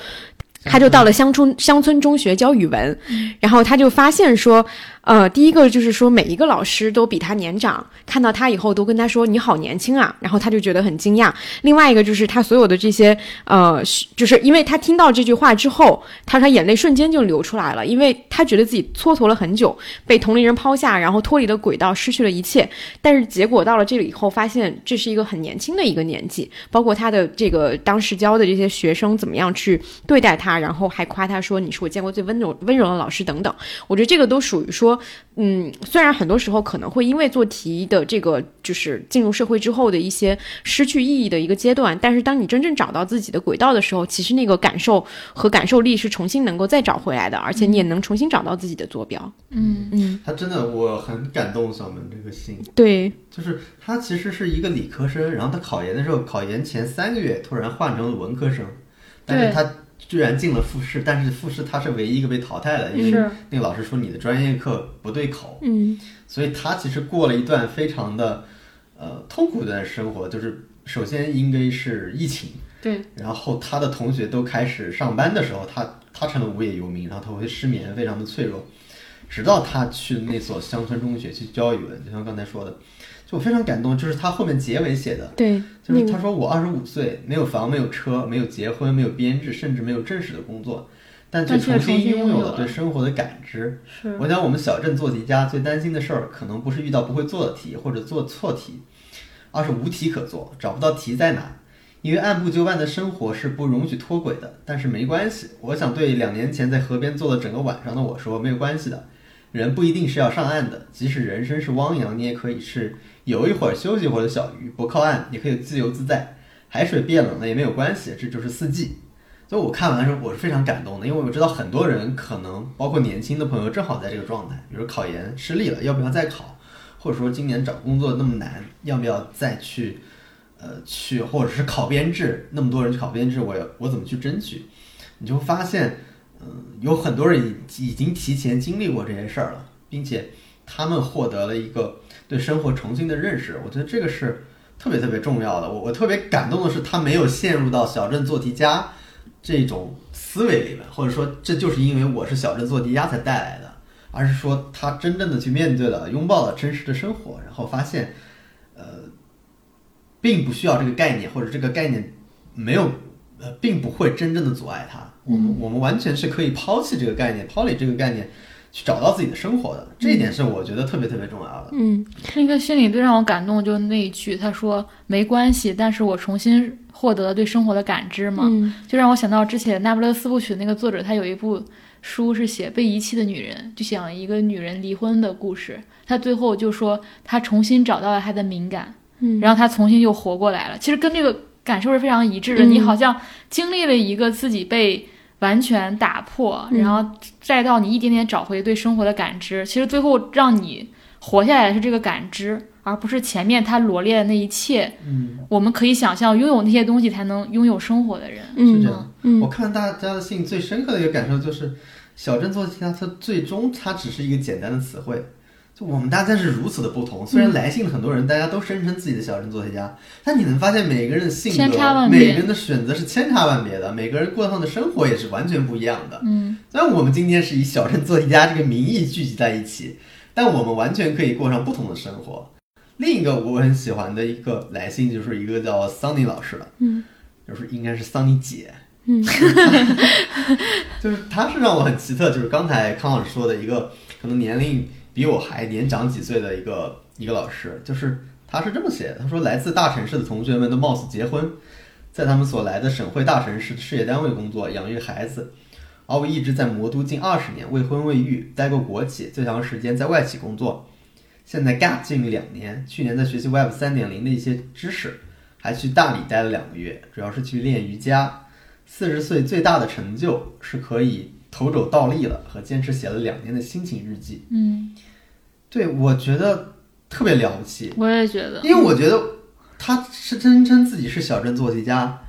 他就到了乡村乡村中学教语文，然后他就发现说，呃，第一个就是说每一个老师都比他年长，看到他以后都跟他说你好年轻啊，然后他就觉得很惊讶。另外一个就是他所有的这些呃，就是因为他听到这句话之后，他他眼泪瞬间就流出来了，因为他觉得自己蹉跎了很久，被同龄人抛下，然后脱离了轨道，失去了一切。但是结果到了这里以后，发现这是一个很年轻的一个年纪，包括他的这个当时教的这些学生怎么样去对待他，然后还夸他说你是我见过最温柔温柔的老师等等。我觉得这个都属于说说，嗯，虽然很多时候可能会因为做题的这个就是进入社会之后的一些失去意义的一个阶段，但是当你真正找到自己的轨道的时候，其实那个感受和感受力是重新能够再找回来的，而且你也能重新找到自己的坐标。嗯。嗯，他真的我很感动小门这个信，对，就是他其实是一个理科生，然后他考研的时候，考研前三个月突然换成了文科生，但是他居然进了复试，但是复试他是唯一一个被淘汰的，因为那个老师说你的专业课不对口，嗯。所以他其实过了一段非常的呃痛苦的生活，就是首先应该是疫情，对，然后他的同学都开始上班的时候，他他成了无业游民，然后他会失眠，非常的脆弱。直到他去那所乡村中学去教语文，就像刚才说的，就我非常感动，就是他后面结尾写的，对，就是他说我二十五岁，没有房，没有车，没有结婚，没有编制，甚至没有正式的工作，但却重新拥有了拥有了对生活的感知。是我想我们小镇做题家最担心的事儿，可能不是遇到不会做的题或者做错题，而是无题可做，找不到题在哪。因为按部就班的生活是不容许脱轨的，但是没关系。我想对两年前在河边坐了整个晚上的我说，没有关系的。人不一定是要上岸的，即使人生是汪洋，你也可以是游一会儿、休息一会儿的小鱼，不靠岸也可以自由自在。海水变冷了也没有关系，这就是四季。所以我看完的时候，我是非常感动的，因为我知道很多人可能包括年轻的朋友正好在这个状态，比如考研失利了，要不要再考？或者说今年找工作那么难，要不要再去呃去，或者是考编制，那么多人去考编制，我我怎么去争取？你就会发现，嗯、有很多人已已经提前经历过这些事儿了，并且他们获得了一个对生活重新的认识。我觉得这个是特别特别重要的。我我特别感动的是，他没有陷入到小镇做题家这种思维里面，或者说这就是因为我是小镇做题家才带来的，而是说他真正的去面对了、拥抱了真实的生活，然后发现，呃，并不需要这个概念，或者这个概念没有呃，并不会真正的阻碍他。我们我们完全是可以抛弃这个概念，抛离这个概念，去找到自己的生活的。这一点是我觉得特别特别重要的。嗯那个心里最让我感动就是那一句，他说没关系，但是我重新获得了对生活的感知嘛，嗯就让我想到之前《那不勒斯部曲》那个作者，他有一部书是写被遗弃的女人，就讲一个女人离婚的故事。他最后就说他重新找到了她的敏感，嗯然后他重新又活过来了。其实跟这个感受是非常一致的。嗯你好像经历了一个自己被完全打破，嗯然后再到你一点点找回对生活的感知，其实最后让你活下来的是这个感知，而不是前面他罗列的那一切。嗯，我们可以想象，拥有那些东西才能拥有生活的人。嗯是这样。嗯我看大家的信最深刻的一个感受就是，小镇做题家，它最终它只是一个简单的词汇。就我们大家是如此的不同，虽然来信的很多人大家都声称自己的小镇做题家，但你能发现每个人的性格、每个人的选择是千差万别的，每个人过上的生活也是完全不一样的。嗯，虽然我们今天是以小镇做题家这个名义聚集在一起，但我们完全可以过上不同的生活。另一个我很喜欢的一个来信，就是一个叫桑尼老师的，嗯，就是应该是桑尼姐，嗯，[laughs] 就是她是让我很奇特，就是刚才康老师说的一个可能年龄比我还年长几岁的一个一个老师，就是他是这么写的，他说来自大城市的同学们都貌似结婚，在他们所来的省会大城市事业单位工作，养育孩子。而我一直在魔都近二十年，未婚未育，待过国企，最长时间在外企工作。现在 gap 近两年，去年在学习 Web 三点零的一些知识，还去大理待了两个月，主要是去练瑜伽。四十岁最大的成就是可以头肘倒立了，和坚持写了两年的心情日记。嗯，对我觉得特别了不起，我也觉得，因为我觉得他是声称自己是小镇作题家，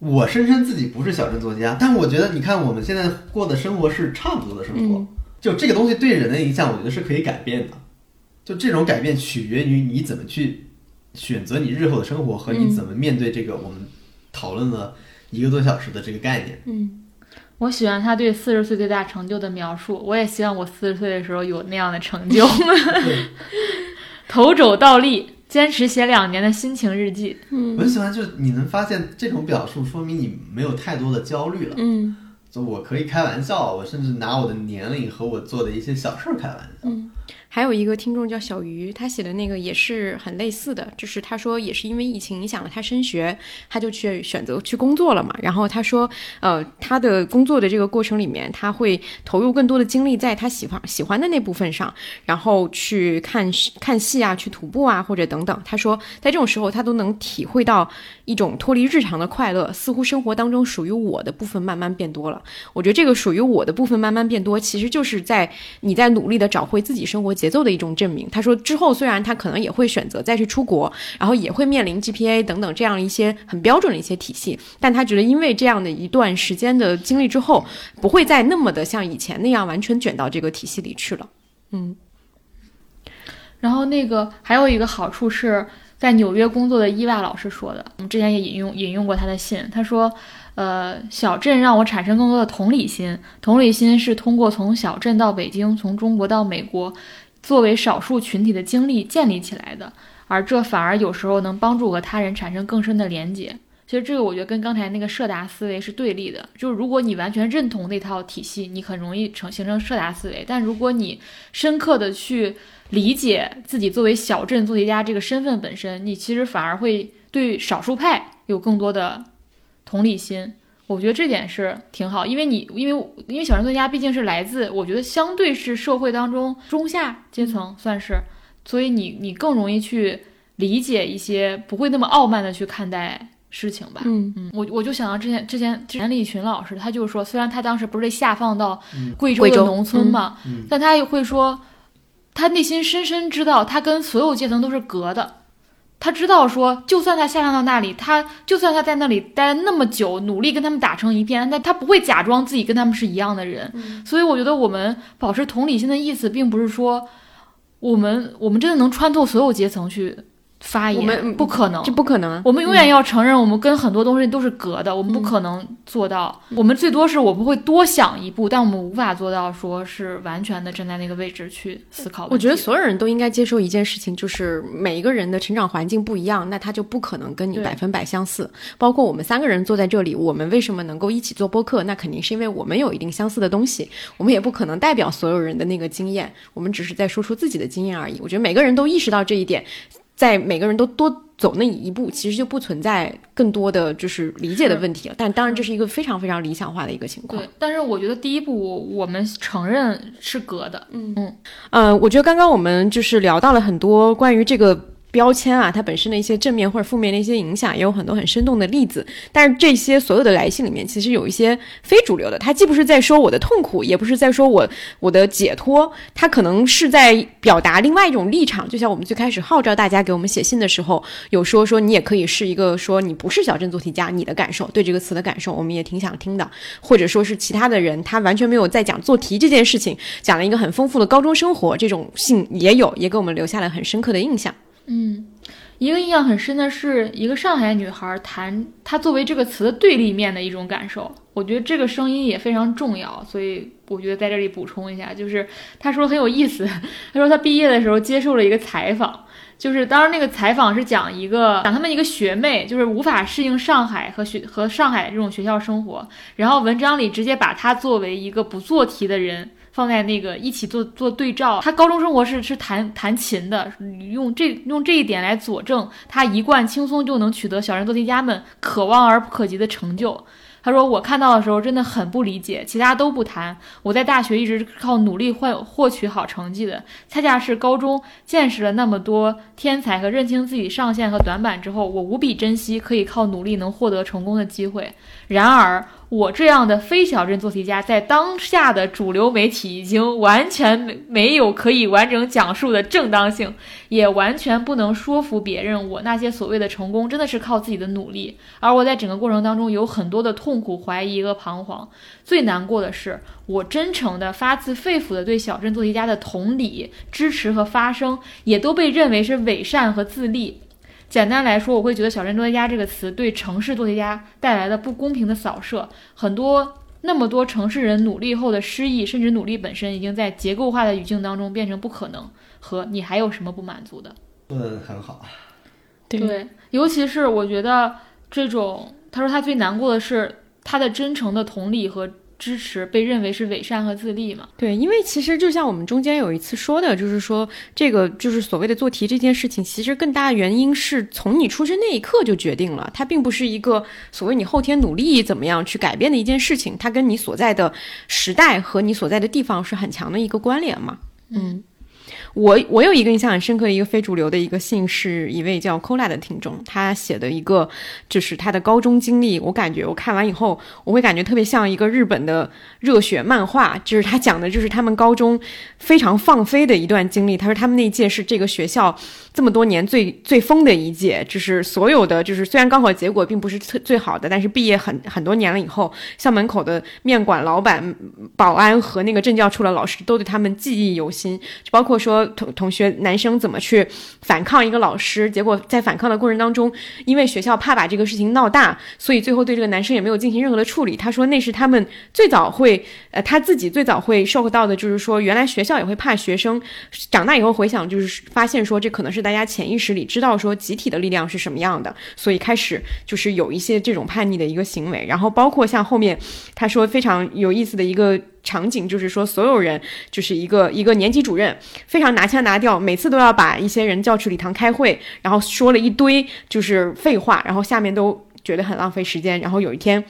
我声称自己不是小镇做题家，但我觉得你看我们现在过的生活是差不多的生活，嗯。就这个东西对人的影响，我觉得是可以改变的。就这种改变取决于你怎么去选择你日后的生活和你怎么面对这个我们讨论了一个多小时的这个概念。嗯我喜欢他对四十岁最大成就的描述，我也希望我四十岁的时候有那样的成就。[laughs] 头肘倒立，坚持写两年的心情日记。嗯我很喜欢，就是你能发现这种表述，说明你没有太多的焦虑了。嗯就我可以开玩笑，我甚至拿我的年龄和我做的一些小事儿开玩笑。还有一个听众叫小鱼，他写的那个也是很类似的，就是他说也是因为疫情影响了他升学，他就去选择去工作了嘛。然后他说，呃，他的工作的这个过程里面，他会投入更多的精力在他喜欢喜欢的那部分上，然后去看看戏啊，去徒步啊，或者等等。他说，在这种时候，他都能体会到一种脱离日常的快乐，似乎生活当中属于我的部分慢慢变多了。我觉得这个属于我的部分慢慢变多，其实就是在你在努力的找回自己生活。节奏的一种证明。他说之后虽然他可能也会选择再去出国，然后也会面临 GPA 等等这样一些很标准的一些体系，但他觉得因为这样的一段时间的经历之后，不会再那么的像以前那样完全卷到这个体系里去了。嗯。然后那个还有一个好处是在纽约工作的伊娃老师说的，我们之前也引用引用过他的信，他说。呃，小镇让我产生更多的同理心。同理心是通过从小镇到北京，从中国到美国，作为少数群体的经历建立起来的。而这反而有时候能帮助和他人产生更深的连结。其实这个我觉得跟刚才那个社达思维是对立的。就是如果你完全认同那套体系，你很容易成形成社达思维；但如果你深刻的去理解自己作为小镇做题家这个身份本身，你其实反而会对少数派有更多的。同理心，我觉得这点是挺好，因为你，因为因为小镇作家毕竟是来自，我觉得相对是社会当中中下阶层，算是，所以你你更容易去理解一些，不会那么傲慢的去看待事情吧。嗯嗯，我我就想到之前之前田立群老师，他就说，虽然他当时不是被下放到贵州的农村嘛，但他也会说，他内心深深知道，他跟所有阶层都是隔的。他知道说，就算他下降到那里，他就算他在那里待那么久，努力跟他们打成一片，但他不会假装自己跟他们是一样的人。所以我觉得我们保持同理心的意思，并不是说我们我们真的能穿透所有阶层去。发言我们不可能，这不可能。我们永远要承认，我们跟很多东西都是隔的，我们不可能做到。我们最多是我们会多想一步，但我们无法做到说是完全的站在那个位置去思考。我觉得所有人都应该接受一件事情，就是每一个人的成长环境不一样，那他就不可能跟你百分百相似。包括我们三个人坐在这里，我们为什么能够一起做播客？那肯定是因为我们有一定相似的东西。我们也不可能代表所有人的那个经验，我们只是在说出自己的经验而已。我觉得每个人都意识到这一点。在每个人都多走那一步，其实就不存在更多的就是理解的问题了。但当然，这是一个非常非常理想化的一个情况。对，但是我觉得第一步我们承认是隔的。嗯嗯呃，我觉得刚刚我们就是聊到了很多关于这个。标签啊，它本身的一些正面或者负面的一些影响，也有很多很生动的例子。但是这些所有的来信里面，其实有一些非主流的，它既不是在说我的痛苦，也不是在说我我的解脱，它可能是在表达另外一种立场。就像我们最开始号召大家给我们写信的时候，有说说你也可以是一个说你不是小镇做题家，你的感受对这个词的感受，我们也挺想听的。或者说是其他的人，他完全没有在讲做题这件事情，讲了一个很丰富的高中生活，这种信也有，也给我们留下了很深刻的印象。嗯，一个印象很深的是一个上海女孩谈她作为这个词的对立面的一种感受，我觉得这个声音也非常重要，所以我觉得在这里补充一下，就是她说很有意思，她说她毕业的时候接受了一个采访，就是当时那个采访是讲一个讲他们一个学妹就是无法适应上海和学和上海这种学校生活，然后文章里直接把她作为一个不做题的人。放在那个一起做做对照，他高中生活是是弹弹琴的，用这用这一点来佐证他一贯轻松就能取得小镇做题家们可望而不可及的成就。他说：“我看到的时候真的很不理解，其他都不谈。我在大学一直靠努力换获取好成绩的，恰恰是高中见识了那么多天才和认清自己上限和短板之后，我无比珍惜可以靠努力能获得成功的机会。然而。”我这样的非小镇做题家，在当下的主流媒体已经完全没没有可以完整讲述的正当性，也完全不能说服别人，我那些所谓的成功真的是靠自己的努力。而我在整个过程当中有很多的痛苦、怀疑和彷徨。最难过的是，我真诚的、发自肺腑的对小镇做题家的同理、支持和发声，也都被认为是伪善和自立。简单来说，我会觉得“小镇做题家”这个词对城市做题家带来的不公平的扫射，很多那么多城市人努力后的失意，甚至努力本身已经在结构化的语境当中变成不可能。和你还有什么不满足的？说的很好。对，尤其是我觉得这种，他说他最难过的是他的真诚的同理和。支持被认为是伪善和自立嘛。对，因为其实就像我们中间有一次说的，就是说这个就是所谓的做题这件事情，其实更大的原因是从你出生那一刻就决定了，它并不是一个所谓你后天努力怎么样去改变的一件事情，它跟你所在的时代和你所在的地方是很强的一个关联嘛。嗯。我我有一个印象很深刻的一个非主流的一个信，是一位叫 Cola 的听众，他写的一个就是他的高中经历。我感觉我看完以后，我会感觉特别像一个日本的热血漫画，就是他讲的就是他们高中非常放飞的一段经历。他说他们那一届是这个学校这么多年最最疯的一届，就是所有的就是虽然高考结果并不是最最好的，但是毕业很很多年了以后，校门口的面馆老板、保安和那个政教处的老师都对他们记忆犹新，就包括说。同同学男生怎么去反抗一个老师？结果在反抗的过程当中，因为学校怕把这个事情闹大，所以最后对这个男生也没有进行任何的处理。他说那是他们最早会，呃，他自己最早会受到的，就是说原来学校也会怕学生。长大以后回想，就是发现说这可能是大家潜意识里知道说集体的力量是什么样的，所以开始就是有一些这种叛逆的一个行为。然后包括像后面他说非常有意思的一个。场景就是说，所有人就是一个一个年级主任，非常拿腔拿调，每次都要把一些人叫去礼堂开会，然后说了一堆就是废话，然后下面都觉得很浪费时间。然后有一天。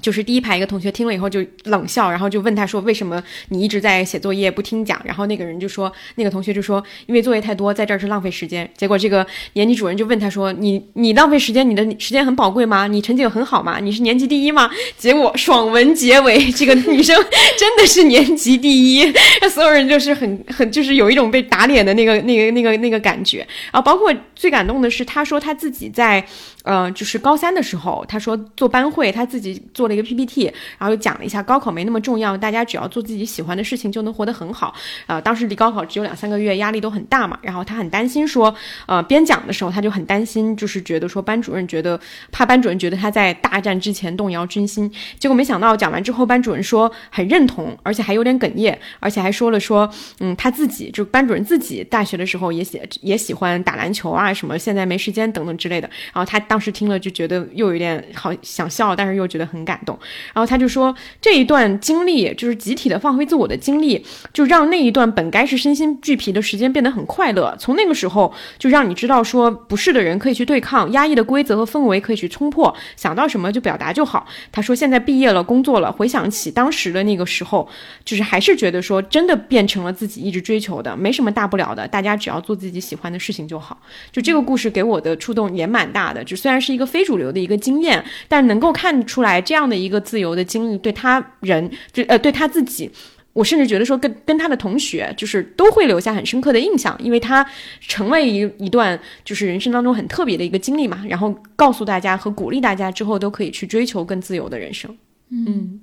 就是第一排一个同学听了以后就冷笑，然后就问他说：“为什么你一直在写作业不听讲？”然后那个人就说：“那个同学就说，因为作业太多，在这儿是浪费时间。”结果这个年级主任就问他说：“你你浪费时间？你的时间很宝贵吗？你成绩很好吗？你是年级第一吗？” [laughs] 结果爽文结尾，这个女生真的是年级第一，[laughs] 所有人就是很很就是有一种被打脸的那个那个那个那个感觉。然后包括最感动的是，他说他自己在。呃，就是高三的时候，他说做班会，他自己做了一个 PPT，然后又讲了一下高考没那么重要，大家只要做自己喜欢的事情就能活得很好。呃，当时离高考只有两三个月，压力都很大嘛。然后他很担心说，呃，边讲的时候他就很担心，就是觉得说班主任觉得怕班主任觉得他在大战之前动摇军心。结果没想到讲完之后，班主任说很认同，而且还有点哽咽，而且还说了说，嗯，他自己就班主任自己大学的时候也喜也喜欢打篮球啊，什么现在没时间等等之类的。然后他当。当时听了就觉得又有点好想笑，但是又觉得很感动。然后他就说，这一段经历就是集体的放飞自我的经历，就让那一段本该是身心俱疲的时间变得很快乐。从那个时候就让你知道，说不是的人可以去对抗，压抑的规则和氛围可以去冲破，想到什么就表达就好。他说，现在毕业了，工作了，回想起当时的那个时候，就是还是觉得说，真的变成了自己一直追求的，没什么大不了的，大家只要做自己喜欢的事情就好。就这个故事给我的触动也蛮大的，就是。虽然是一个非主流的一个经验，但能够看出来这样的一个自由的经历，对他人就呃对他自己，我甚至觉得说跟跟他的同学就是都会留下很深刻的印象，因为他成为一一段就是人生当中很特别的一个经历嘛。然后告诉大家和鼓励大家之后都可以去追求更自由的人生。嗯，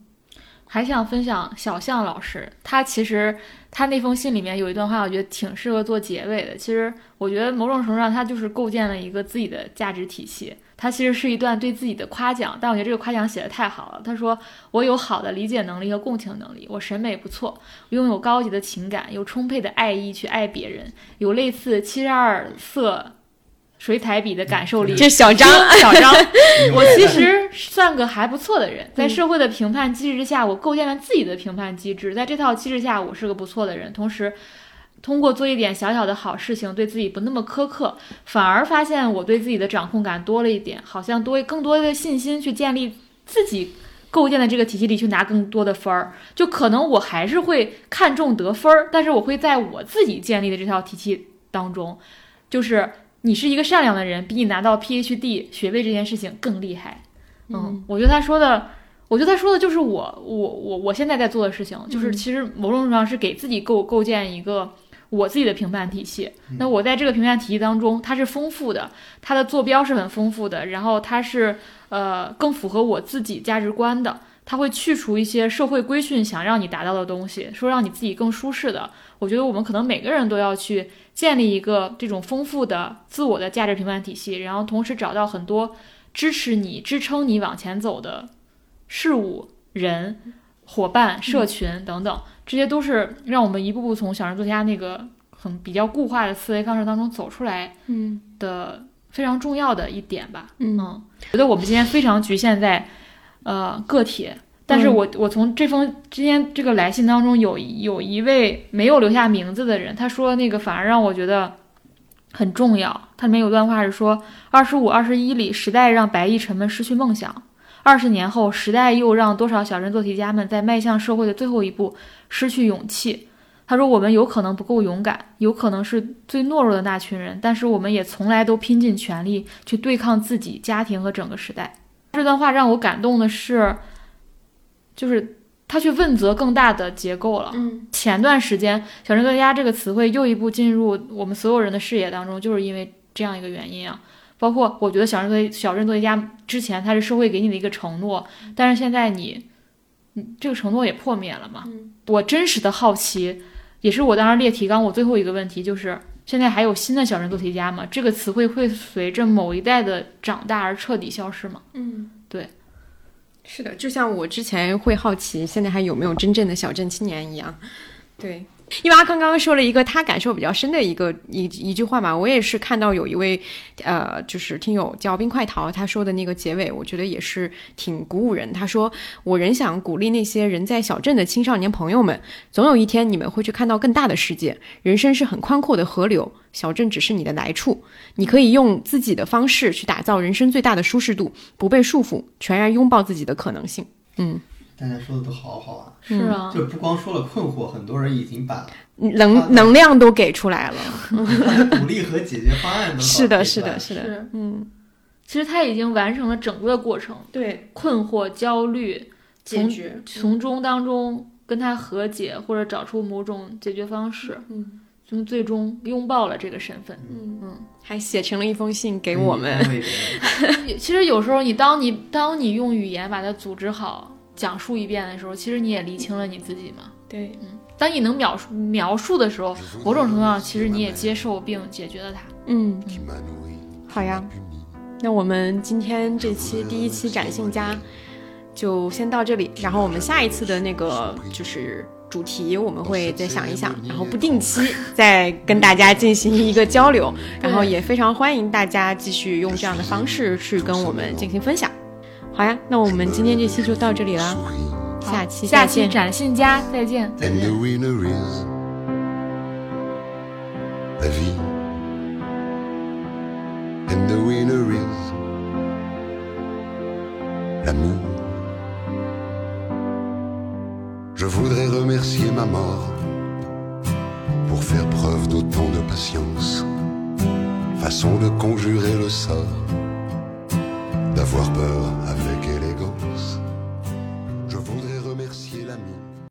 还想分享小象老师，他其实。他那封信里面有一段话，我觉得挺适合做结尾的。其实我觉得某种程度上，他就是构建了一个自己的价值体系。他其实是一段对自己的夸奖，但我觉得这个夸奖写的太好了。他说：“我有好的理解能力和共情能力，我审美不错，拥有高级的情感，有充沛的爱意去爱别人，有类似七十二色。”水彩笔的感受力，这小张，小张，[laughs] 我其实算个还不错的人，在社会的评判机制之下，我构建了自己的评判机制，在这套机制下，我是个不错的人。同时，通过做一点小小的好事情，对自己不那么苛刻，反而发现我对自己的掌控感多了一点，好像多更多的信心去建立自己构建的这个体系里去拿更多的分儿。就可能我还是会看重得分儿，但是我会在我自己建立的这套体系当中，就是。你是一个善良的人，比你拿到 PhD 学位这件事情更厉害。嗯，我觉得他说的，我觉得他说的就是我，我，我，我现在在做的事情，就是其实某种程度上是给自己构构建一个我自己的评判体系。那我在这个评判体系当中，它是丰富的，它的坐标是很丰富的，然后它是呃更符合我自己价值观的。它会去除一些社会规训想让你达到的东西，说让你自己更舒适的。我觉得我们可能每个人都要去建立一个这种丰富的自我的价值评判体系，然后同时找到很多支持你、支撑你往前走的事物、人、伙伴、社群等等，这些都是让我们一步步从小人作家那个很比较固化的思维方式当中走出来的非常重要的一点吧。嗯，觉得我们今天非常局限在。呃，个体，但是我我从这封之间这个来信当中有有一位没有留下名字的人，他说那个反而让我觉得很重要。他里面有段话是说：二十五、二十一里，时代让白衣臣们失去梦想；二十年后，时代又让多少小镇做题家们在迈向社会的最后一步失去勇气。他说：“我们有可能不够勇敢，有可能是最懦弱的那群人，但是我们也从来都拼尽全力去对抗自己、家庭和整个时代。”这段话让我感动的是。就是他去问责更大的结构了。嗯，前段时间“小镇作家”这个词汇又一步进入我们所有人的视野当中，就是因为这样一个原因啊。包括我觉得“小镇作小镇作家”之前他是社会给你的一个承诺，但是现在你，你这个承诺也破灭了嘛？我真实的好奇，也是我当时列提纲我最后一个问题，就是现在还有新的小镇做题家吗？这个词汇会随着某一代的长大而彻底消失吗？嗯，对。是的，就像我之前会好奇现在还有没有真正的小镇青年一样，对。因为阿康刚刚说了一个他感受比较深的一个一一句话嘛，我也是看到有一位呃，就是听友叫冰块桃，他说的那个结尾，我觉得也是挺鼓舞人。他说：“我仍想鼓励那些人在小镇的青少年朋友们，总有一天你们会去看到更大的世界。人生是很宽阔的河流，小镇只是你的来处。你可以用自己的方式去打造人生最大的舒适度，不被束缚，全然拥抱自己的可能性。”嗯。大家说的都好好啊，是啊，就不光说了困惑，很多人已经把能能量都给出来了，鼓励和解决方案都 [laughs] 是的，是的，是的，嗯，其实他已经完成了整个过程，对，困惑、焦虑，解决，从中当中跟他和解，或者找出某种解决方式，嗯，从最终拥抱了这个身份，嗯。嗯，还写成了一封信给我们。[laughs] 其实有时候你当你当你用语言把它组织好。讲述一遍的时候，其实你也理清了你自己嘛。对，嗯，当你能描述描述的时候，某种程度上，其实你也接受并解决了它。嗯，好呀，那我们今天这期第一期展信家就先到这里，然后我们下一次的那个就是主题，我们会再想一想，然后不定期再跟大家进行一个交流，然后也非常欢迎大家继续用这样的方式去跟我们进行分享。好呀，那我们今天这期就到这里了，下期下期展信家再见。D'avoir peur avec.